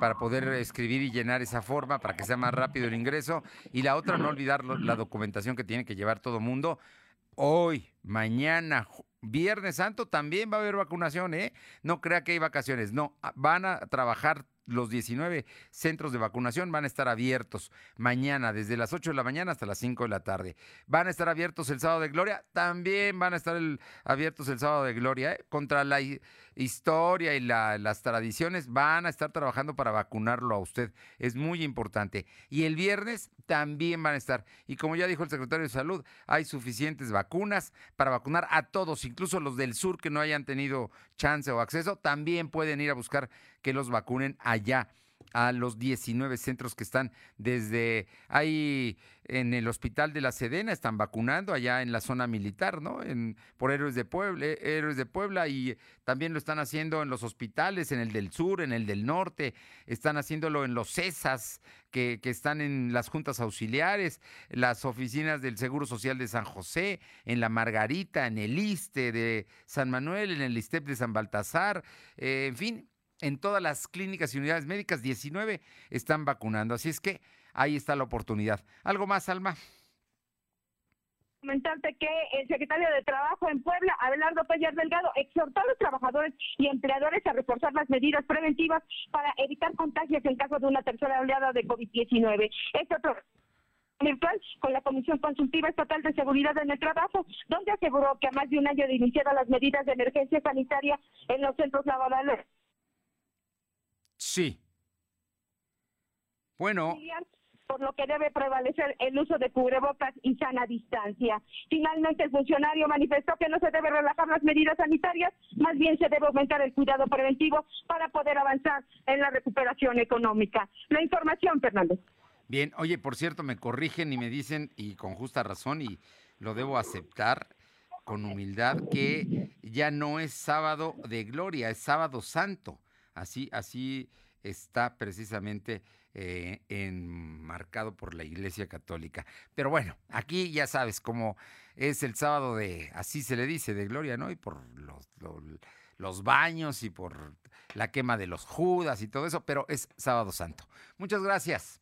para poder escribir y llenar esa forma para que sea más rápido el ingreso. Y la otra, no olvidar la documentación que tiene que llevar todo mundo. Hoy, mañana, Viernes Santo también va a haber vacunación, ¿eh? No crea que hay vacaciones, no, van a trabajar los 19 centros de vacunación van a estar abiertos mañana desde las 8 de la mañana hasta las 5 de la tarde. Van a estar abiertos el sábado de gloria, también van a estar abiertos el sábado de gloria. ¿eh? Contra la historia y las tradiciones van a estar trabajando para vacunarlo a usted. Es muy importante. Y el viernes también van a estar. Y como ya dijo el secretario de Salud, hay suficientes vacunas para vacunar a todos, incluso los del sur que no hayan tenido chance o acceso, también pueden ir a buscar que los vacunen allá a los 19 centros que están desde ahí en el hospital de la Sedena, están vacunando allá en la zona militar, ¿no? En, por Héroes de Puebla, Héroes de Puebla y también lo están haciendo en los hospitales, en el del sur, en el del norte, están haciéndolo en los CESAS que, que están en las juntas auxiliares, las oficinas del Seguro Social de San José, en la Margarita, en el ISTE de San Manuel, en el ISTEP de San Baltasar, eh, en fin, en todas las clínicas y unidades médicas, 19 están vacunando. Así es que ahí está la oportunidad. ¿Algo más, Alma? comentarte que el secretario de Trabajo en Puebla, Abelardo Pellar Delgado, exhortó a los trabajadores y empleadores a reforzar las medidas preventivas para evitar contagios en caso de una tercera oleada de COVID-19. Este otro virtual con la Comisión Consultiva Estatal de Seguridad en el Trabajo, donde aseguró que a más de un año de iniciadas las medidas de emergencia sanitaria en los centros laborales Sí. Bueno. Por lo que debe prevalecer el uso de cubrebocas y sana distancia. Finalmente, el funcionario manifestó que no se debe relajar las medidas sanitarias, más bien se debe aumentar el cuidado preventivo para poder avanzar en la recuperación económica. La información, Fernando. Bien, oye, por cierto, me corrigen y me dicen, y con justa razón, y lo debo aceptar con humildad, que ya no es sábado de gloria, es sábado santo. Así, así está precisamente eh, enmarcado por la Iglesia Católica. Pero bueno, aquí ya sabes cómo es el sábado de, así se le dice, de gloria, ¿no? Y por los, los baños y por la quema de los Judas y todo eso, pero es sábado santo. Muchas gracias.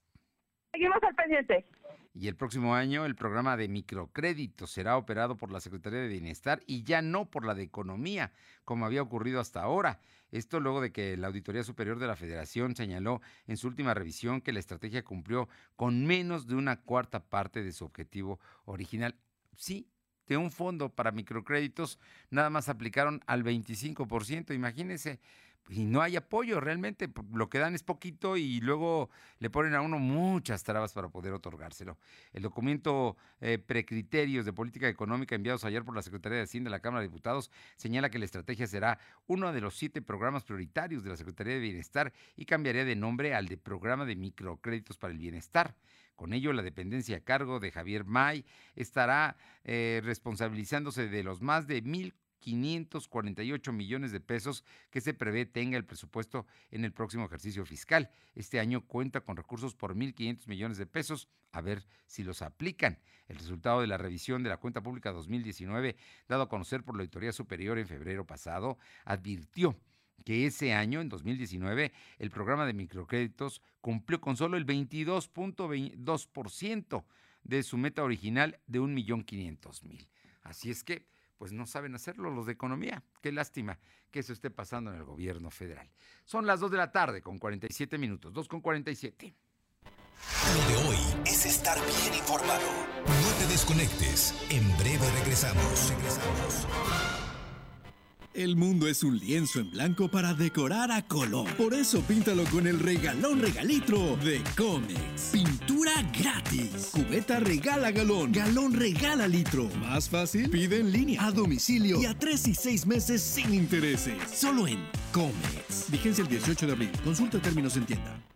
Seguimos al pendiente. Y el próximo año el programa de microcrédito será operado por la Secretaría de Bienestar y ya no por la de Economía, como había ocurrido hasta ahora. Esto luego de que la Auditoría Superior de la Federación señaló en su última revisión que la estrategia cumplió con menos de una cuarta parte de su objetivo original. Sí, de un fondo para microcréditos nada más aplicaron al 25%. Imagínense, y no hay apoyo realmente, lo que dan es poquito y luego le ponen a uno muchas trabas para poder otorgárselo. El documento eh, Precriterios de Política Económica enviados ayer por la Secretaría de Hacienda de la Cámara de Diputados señala que la estrategia será uno de los siete programas prioritarios de la Secretaría de Bienestar y cambiaría de nombre al de Programa de Microcréditos para el Bienestar. Con ello, la dependencia a cargo de Javier May estará eh, responsabilizándose de los más de mil 548 millones de pesos que se prevé tenga el presupuesto en el próximo ejercicio fiscal. Este año cuenta con recursos por 1.500 millones de pesos, a ver si los aplican. El resultado de la revisión de la cuenta pública 2019, dado a conocer por la Auditoría Superior en febrero pasado, advirtió que ese año, en 2019, el programa de microcréditos cumplió con solo el 22.2% de su meta original de 1.500.000. Así es que, pues no saben hacerlo los de economía. Qué lástima que eso esté pasando en el gobierno federal. Son las 2 de la tarde con 47 minutos, 2 con 47. Lo de hoy es estar bien informado. No te desconectes. En breve regresamos. Regresamos. El mundo es un lienzo en blanco para decorar a color. Por eso píntalo con el regalón regalitro de Comex. Pintura gratis. Cubeta regala galón. Galón regala litro. Más fácil, pide en línea, a domicilio y a tres y seis meses sin intereses. Solo en Comex. Vigencia el 18 de abril. Consulta términos en tienda.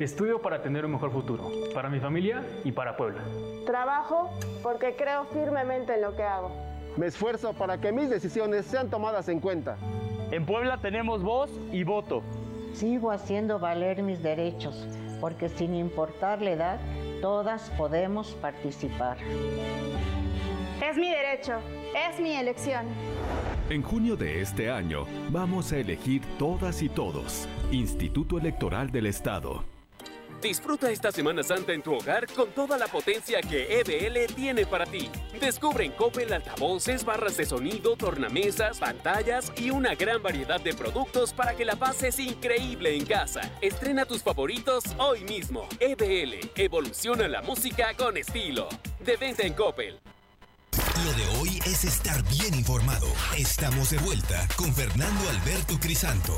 Estudio para tener un mejor futuro, para mi familia y para Puebla. Trabajo porque creo firmemente en lo que hago. Me esfuerzo para que mis decisiones sean tomadas en cuenta. En Puebla tenemos voz y voto. Sigo haciendo valer mis derechos, porque sin importar la edad, todas podemos participar. Es mi derecho, es mi elección. En junio de este año vamos a elegir todas y todos. Instituto Electoral del Estado. Disfruta esta Semana Santa en tu hogar con toda la potencia que EBL tiene para ti. Descubre en Coppel altavoces, barras de sonido, tornamesas, pantallas y una gran variedad de productos para que la pases increíble en casa. Estrena tus favoritos hoy mismo. EBL, evoluciona la música con estilo. De venta en Coppel. Lo de hoy es estar bien informado. Estamos de vuelta con Fernando Alberto Crisanto.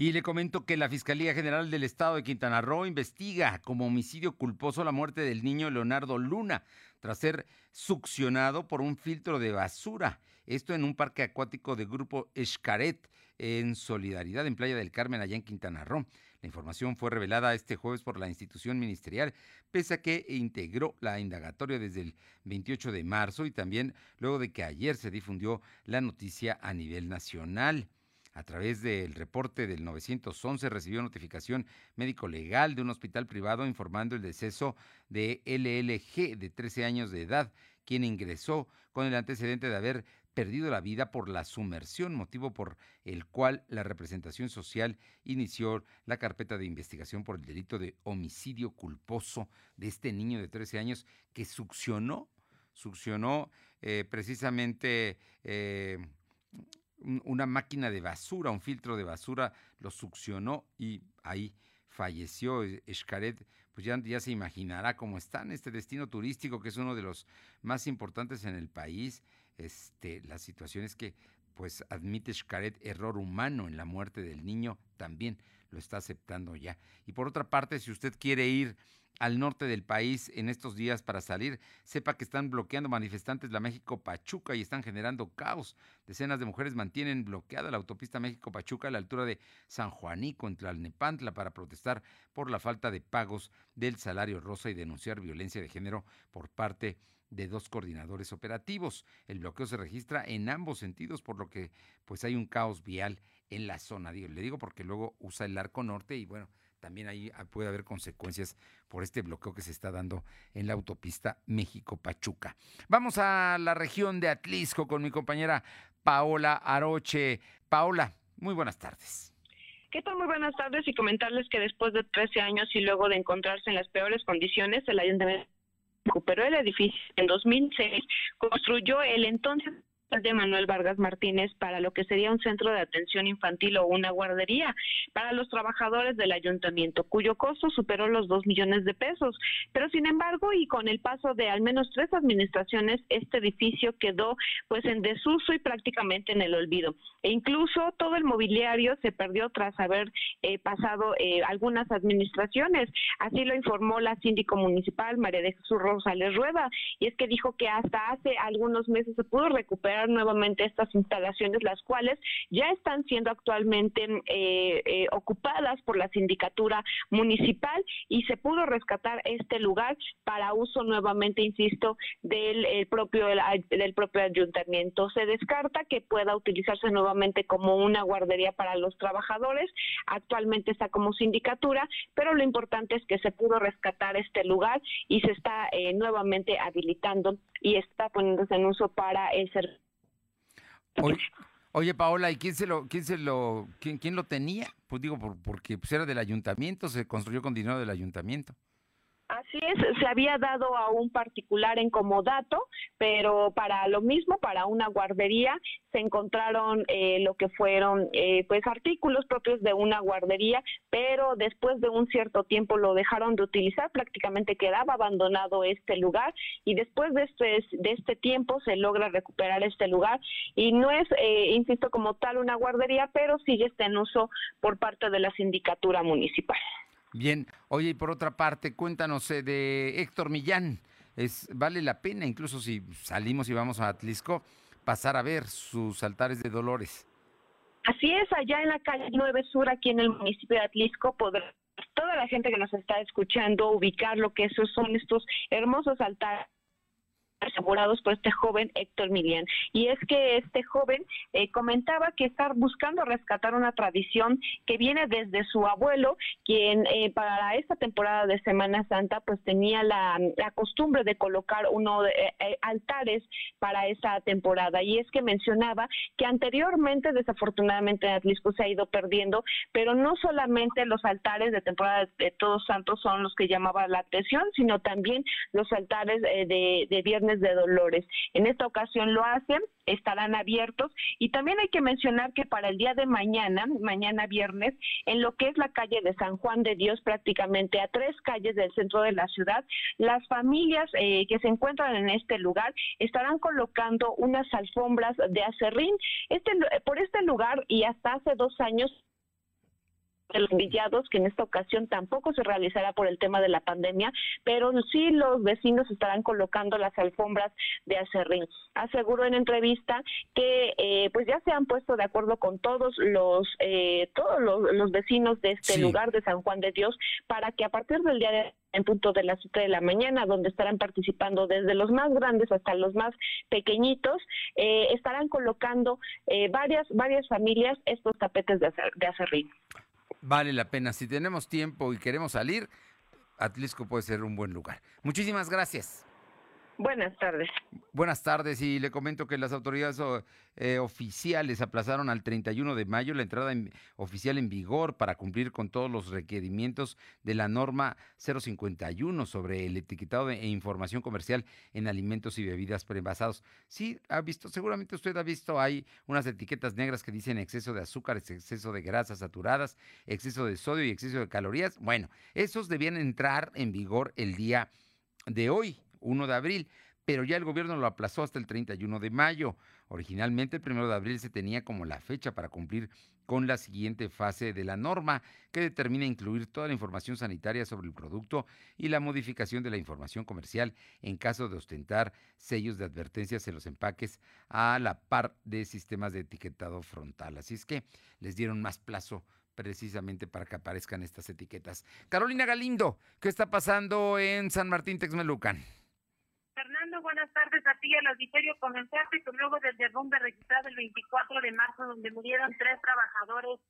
Y le comento que la Fiscalía General del Estado de Quintana Roo investiga como homicidio culposo la muerte del niño Leonardo Luna tras ser succionado por un filtro de basura. Esto en un parque acuático de grupo Escaret en Solidaridad en Playa del Carmen, allá en Quintana Roo. La información fue revelada este jueves por la institución ministerial, pese a que integró la indagatoria desde el 28 de marzo y también luego de que ayer se difundió la noticia a nivel nacional. A través del reporte del 911 recibió notificación médico-legal de un hospital privado informando el deceso de LLG de 13 años de edad, quien ingresó con el antecedente de haber perdido la vida por la sumersión, motivo por el cual la representación social inició la carpeta de investigación por el delito de homicidio culposo de este niño de 13 años que succionó, succionó eh, precisamente eh, una máquina de basura, un filtro de basura, lo succionó y ahí falleció Escaret, pues ya, ya se imaginará cómo está en este destino turístico que es uno de los más importantes en el país. Este, la situación es que pues admite Xcaret error humano en la muerte del niño, también lo está aceptando ya. Y por otra parte, si usted quiere ir al norte del país en estos días para salir, sepa que están bloqueando manifestantes la México Pachuca y están generando caos. Decenas de mujeres mantienen bloqueada la autopista México Pachuca a la altura de San Juanico en Tlalnepantla para protestar por la falta de pagos del salario rosa y denunciar violencia de género por parte de dos coordinadores operativos. El bloqueo se registra en ambos sentidos, por lo que pues hay un caos vial en la zona. Le digo porque luego usa el arco norte y bueno, también ahí ah, puede haber consecuencias por este bloqueo que se está dando en la autopista México-Pachuca. Vamos a la región de Atlisco con mi compañera Paola Aroche. Paola, muy buenas tardes. ¿Qué tal? Muy buenas tardes y comentarles que después de 13 años y luego de encontrarse en las peores condiciones, el ayuntamiento recuperó el edificio en 2006, construyó el entonces de Manuel Vargas Martínez para lo que sería un centro de atención infantil o una guardería para los trabajadores del ayuntamiento, cuyo costo superó los dos millones de pesos. Pero sin embargo, y con el paso de al menos tres administraciones, este edificio quedó pues en desuso y prácticamente en el olvido. E incluso todo el mobiliario se perdió tras haber eh, pasado eh, algunas administraciones. Así lo informó la síndico municipal María de Jesús Rosales Rueda, y es que dijo que hasta hace algunos meses se pudo recuperar nuevamente estas instalaciones, las cuales ya están siendo actualmente eh, eh, ocupadas por la sindicatura municipal y se pudo rescatar este lugar para uso nuevamente, insisto, del propio del propio ayuntamiento. Se descarta que pueda utilizarse nuevamente como una guardería para los trabajadores. Actualmente está como sindicatura, pero lo importante es que se pudo rescatar este lugar y se está eh, nuevamente habilitando y está poniéndose en uso para el servicio. Oye, Paola, ¿y quién se lo, quién se lo, quién, quién lo tenía? Pues digo, porque pues era del ayuntamiento, se construyó con dinero del ayuntamiento. Así es, se había dado a un particular en comodato, pero para lo mismo, para una guardería, se encontraron eh, lo que fueron eh, pues artículos propios de una guardería, pero después de un cierto tiempo lo dejaron de utilizar, prácticamente quedaba abandonado este lugar y después de este, de este tiempo se logra recuperar este lugar y no es, eh, insisto, como tal una guardería, pero sigue está en uso por parte de la sindicatura municipal. Bien, oye, y por otra parte, cuéntanos eh, de Héctor Millán. Es, vale la pena, incluso si salimos y vamos a Atlisco, pasar a ver sus altares de dolores. Así es, allá en la calle 9 Sur, aquí en el municipio de Atlisco, podrá toda la gente que nos está escuchando ubicar lo que esos son estos hermosos altares asegurados por este joven Héctor Milian. Y es que este joven eh, comentaba que está buscando rescatar una tradición que viene desde su abuelo, quien eh, para esta temporada de Semana Santa pues tenía la, costumbre de colocar uno de, eh, altares para esa temporada. Y es que mencionaba que anteriormente desafortunadamente Atlisco se ha ido perdiendo, pero no solamente los altares de temporada de Todos Santos son los que llamaban la atención, sino también los altares de, de Viernes de Dolores. En esta ocasión lo hacen, estarán abiertos y también hay que mencionar que para el día de mañana, mañana viernes, en lo que es la calle de San Juan de Dios, prácticamente a tres calles del centro de la ciudad, las familias eh, que se encuentran en este lugar estarán colocando unas alfombras de acerrín. Este, por este lugar y hasta hace dos años de los villados, que en esta ocasión tampoco se realizará por el tema de la pandemia, pero sí los vecinos estarán colocando las alfombras de acerrín. Aseguró en entrevista que eh, pues ya se han puesto de acuerdo con todos los eh, todos los, vecinos de este lugar de San Juan de Dios para que a partir del día de en punto de las 7 de la mañana, donde estarán participando desde los más grandes hasta los más pequeñitos, eh, estarán colocando varias varias familias estos tapetes de, de acerrín vale la pena. Si tenemos tiempo y queremos salir, Atlisco puede ser un buen lugar. Muchísimas gracias. Buenas tardes. Buenas tardes y le comento que las autoridades eh, oficiales aplazaron al 31 de mayo la entrada oficial en vigor para cumplir con todos los requerimientos de la norma 051 sobre el etiquetado e información comercial en alimentos y bebidas preenvasados. Sí, ha visto, seguramente usted ha visto, hay unas etiquetas negras que dicen exceso de azúcares, exceso de grasas saturadas, exceso de sodio y exceso de calorías. Bueno, esos debían entrar en vigor el día de hoy 1 de abril, pero ya el gobierno lo aplazó hasta el 31 de mayo. Originalmente el 1 de abril se tenía como la fecha para cumplir con la siguiente fase de la norma, que determina incluir toda la información sanitaria sobre el producto y la modificación de la información comercial en caso de ostentar sellos de advertencias en los empaques a la par de sistemas de etiquetado frontal. Así es que les dieron más plazo precisamente para que aparezcan estas etiquetas. Carolina Galindo, ¿qué está pasando en San Martín Texmelucan? Fernando, buenas tardes a ti al auditorio. Comenzarte que luego del derrumbe registrado el 24 de marzo, donde murieron tres trabajadores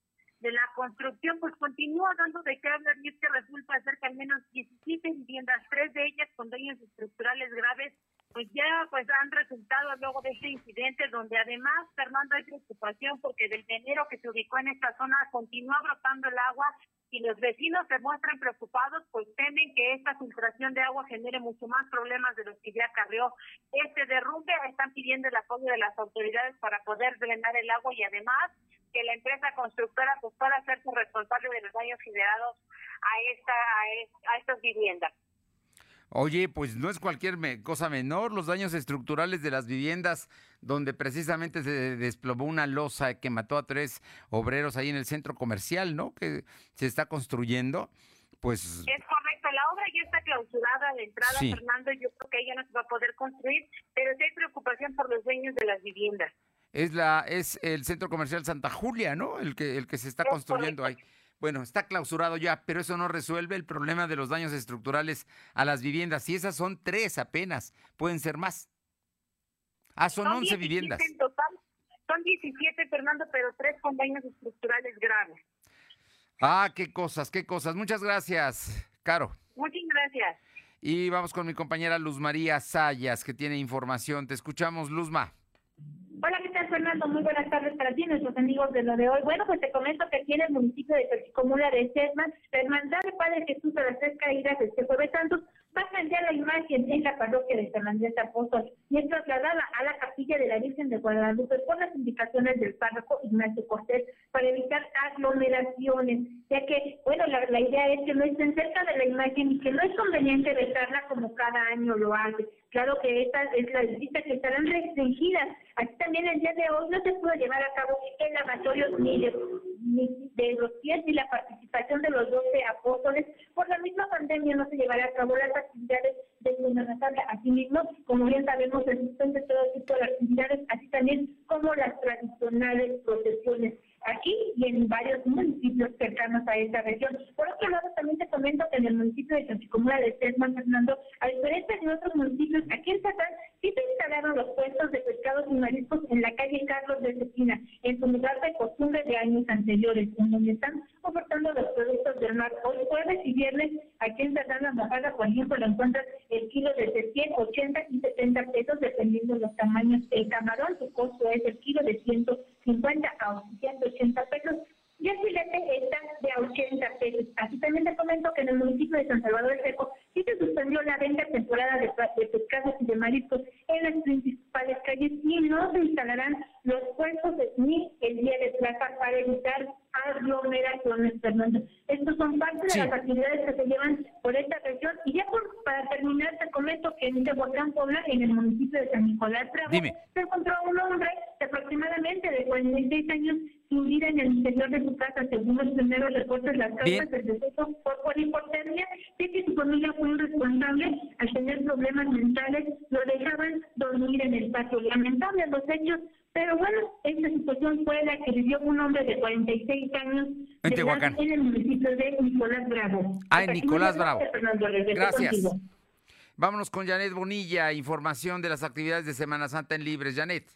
de la construcción, pues continúa dando de qué hablar y es que resulta ser que al menos 17 viviendas, tres de ellas con daños estructurales graves, pues ya pues han resultado luego de este incidente donde además Fernando hay preocupación porque del venero que se ubicó en esta zona continúa brotando el agua y los vecinos se muestran preocupados pues temen que esta filtración de agua genere mucho más problemas de los que ya acarreó. Este derrumbe están pidiendo el apoyo de las autoridades para poder drenar el agua y además que la empresa constructora pues pueda hacerse responsable de los daños generados a esta a, a estas viviendas. Oye, pues no es cualquier cosa menor, los daños estructurales de las viviendas donde precisamente se desplomó una losa que mató a tres obreros ahí en el centro comercial, ¿no? Que se está construyendo. Pues Es correcto, la obra ya está clausurada la entrada, Fernando, yo creo que ella no se va a poder construir, pero sí hay preocupación por los dueños de las viviendas. Es la es el centro comercial Santa Julia, ¿no? El que el que se está construyendo ahí. Bueno, está clausurado ya, pero eso no resuelve el problema de los daños estructurales a las viviendas. Y esas son tres apenas, pueden ser más. Ah, son, once 11 viviendas. En total, son 17, Fernando, pero tres con daños estructurales graves. Ah, qué cosas, qué cosas. Muchas gracias, Caro. Muchas gracias. Y vamos con mi compañera Luz María Sayas, que tiene información. Te escuchamos, Luzma. Hola, ¿qué tal, Fernando? Muy buenas tardes para ti, nuestros amigos de lo de hoy. Bueno, pues te comento que aquí en el municipio de Perchicomula de Sesma, la Hermandad de Padre Jesús de las Tres Caídas este Jueves Santos va a cambiar la imagen en la parroquia de San Andrés Apóstol y es trasladada a la capilla de la Virgen de Guadalupe por las indicaciones del párroco Ignacio Cortés para evitar aglomeraciones, ya que, bueno, la, la idea es que no estén cerca de la imagen y que no es conveniente dejarla como cada año lo hace. Claro que estas es la visita que estarán restringidas. Así también el día de hoy no se pudo llevar a cabo el lavatorio ni de, ni de los pies ni la participación de los doce apóstoles. Por la misma pandemia no se llevará a cabo las actividades de Semana Santa. Asimismo, como bien sabemos, existen todo tipo de actividades, así también como las tradicionales procesiones aquí y en varios municipios cercanos a esta región. Por otro lado, también te comento que en el municipio de Chanchicomula de Tesman, Fernando, a diferencia de otros municipios, aquí en Satán sí se instalaron los puestos de y mariscos en la calle Carlos de Cecina, en su lugar de costumbre de años anteriores, en donde están ofertando los productos del mar. Hoy jueves y viernes, aquí en Satán, la mojada, por ejemplo, lo encuentras el kilo de 100, 80 y 70 pesos, dependiendo de los tamaños. El camarón, su costo es el kilo de 150 a 180 pesos y el filete está de 80 pesos. Así también te comento que en el municipio de San Salvador del Seco sí se suspendió la venta temporada de, de pescados y de mariscos en las principales calles y no se instalarán los puestos ni el día de plaza para evitar aglomeraciones, Fernando. Estos son parte de las actividades que se llevan por esta región. Y ya por, para terminar, te comento que en Tehuacán, Puebla, en el municipio de San Nicolás Bravo, se encontró un hombre de aproximadamente de 46 años sin vida en el interior de su casa, según los primeros reportes, las causas del deceso por polihipotermia, de que su familia fue irresponsable al tener problemas mentales, lo dejaban dormir en el patio. Lamentable los hechos, pero bueno, esta situación fue la que vivió un hombre de 46 años en, Tehuacán. en el municipio de Nicolás Bravo. Ah, en Nicolás Bravo. Gracias. Vámonos con Janet Bonilla, información de las actividades de Semana Santa en Libres. Janet.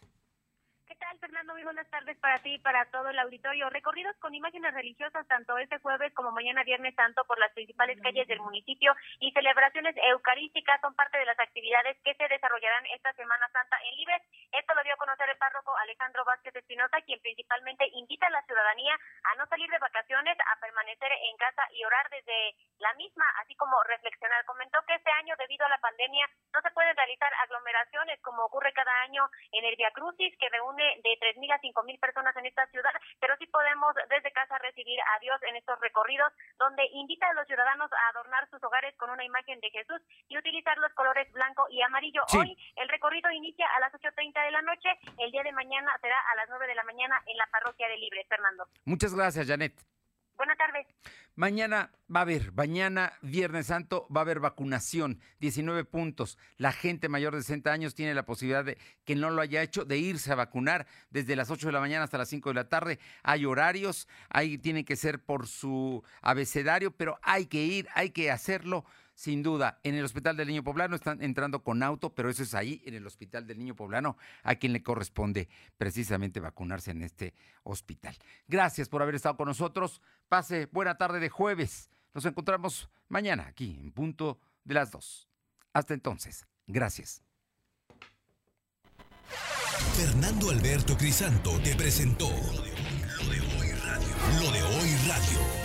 Tardes para ti y para todo el auditorio. Recorridos con imágenes religiosas tanto este jueves como mañana viernes tanto por las principales calles del municipio y celebraciones eucarísticas son parte de las actividades que se desarrollarán esta Semana Santa en Libres. Esto lo dio a conocer el párroco Alejandro Vázquez Espinosa, quien principalmente invita a la ciudadanía a no salir de vacaciones, a permanecer en casa y orar desde la misma, así como reflexionar. Comentó que este año, debido a la pandemia, no se pueden realizar aglomeraciones como ocurre cada año en el Via Crucis, que reúne de tres mil a cinco mil personas en esta ciudad, pero sí podemos desde casa recibir a Dios en estos recorridos, donde invita a los ciudadanos a adornar sus hogares con una imagen de Jesús y utilizar los colores blanco y amarillo. Hoy el recorrido inicia a las 8.30 de la noche, el día de mañana será a las 9 de la mañana en la parroquia de Libre. Fernando. Muchas gracias, Janet. Buenas tardes. Mañana va a haber, mañana Viernes Santo va a haber vacunación, 19 puntos. La gente mayor de 60 años tiene la posibilidad de que no lo haya hecho de irse a vacunar desde las 8 de la mañana hasta las 5 de la tarde. Hay horarios, ahí tiene que ser por su abecedario, pero hay que ir, hay que hacerlo sin duda, en el Hospital del Niño Poblano están entrando con auto, pero eso es ahí, en el Hospital del Niño Poblano, a quien le corresponde precisamente vacunarse en este hospital. Gracias por haber estado con nosotros. Pase buena tarde de jueves. Nos encontramos mañana aquí en punto de las dos. Hasta entonces, gracias. Fernando Alberto Crisanto te presentó lo de hoy radio. Lo de hoy radio.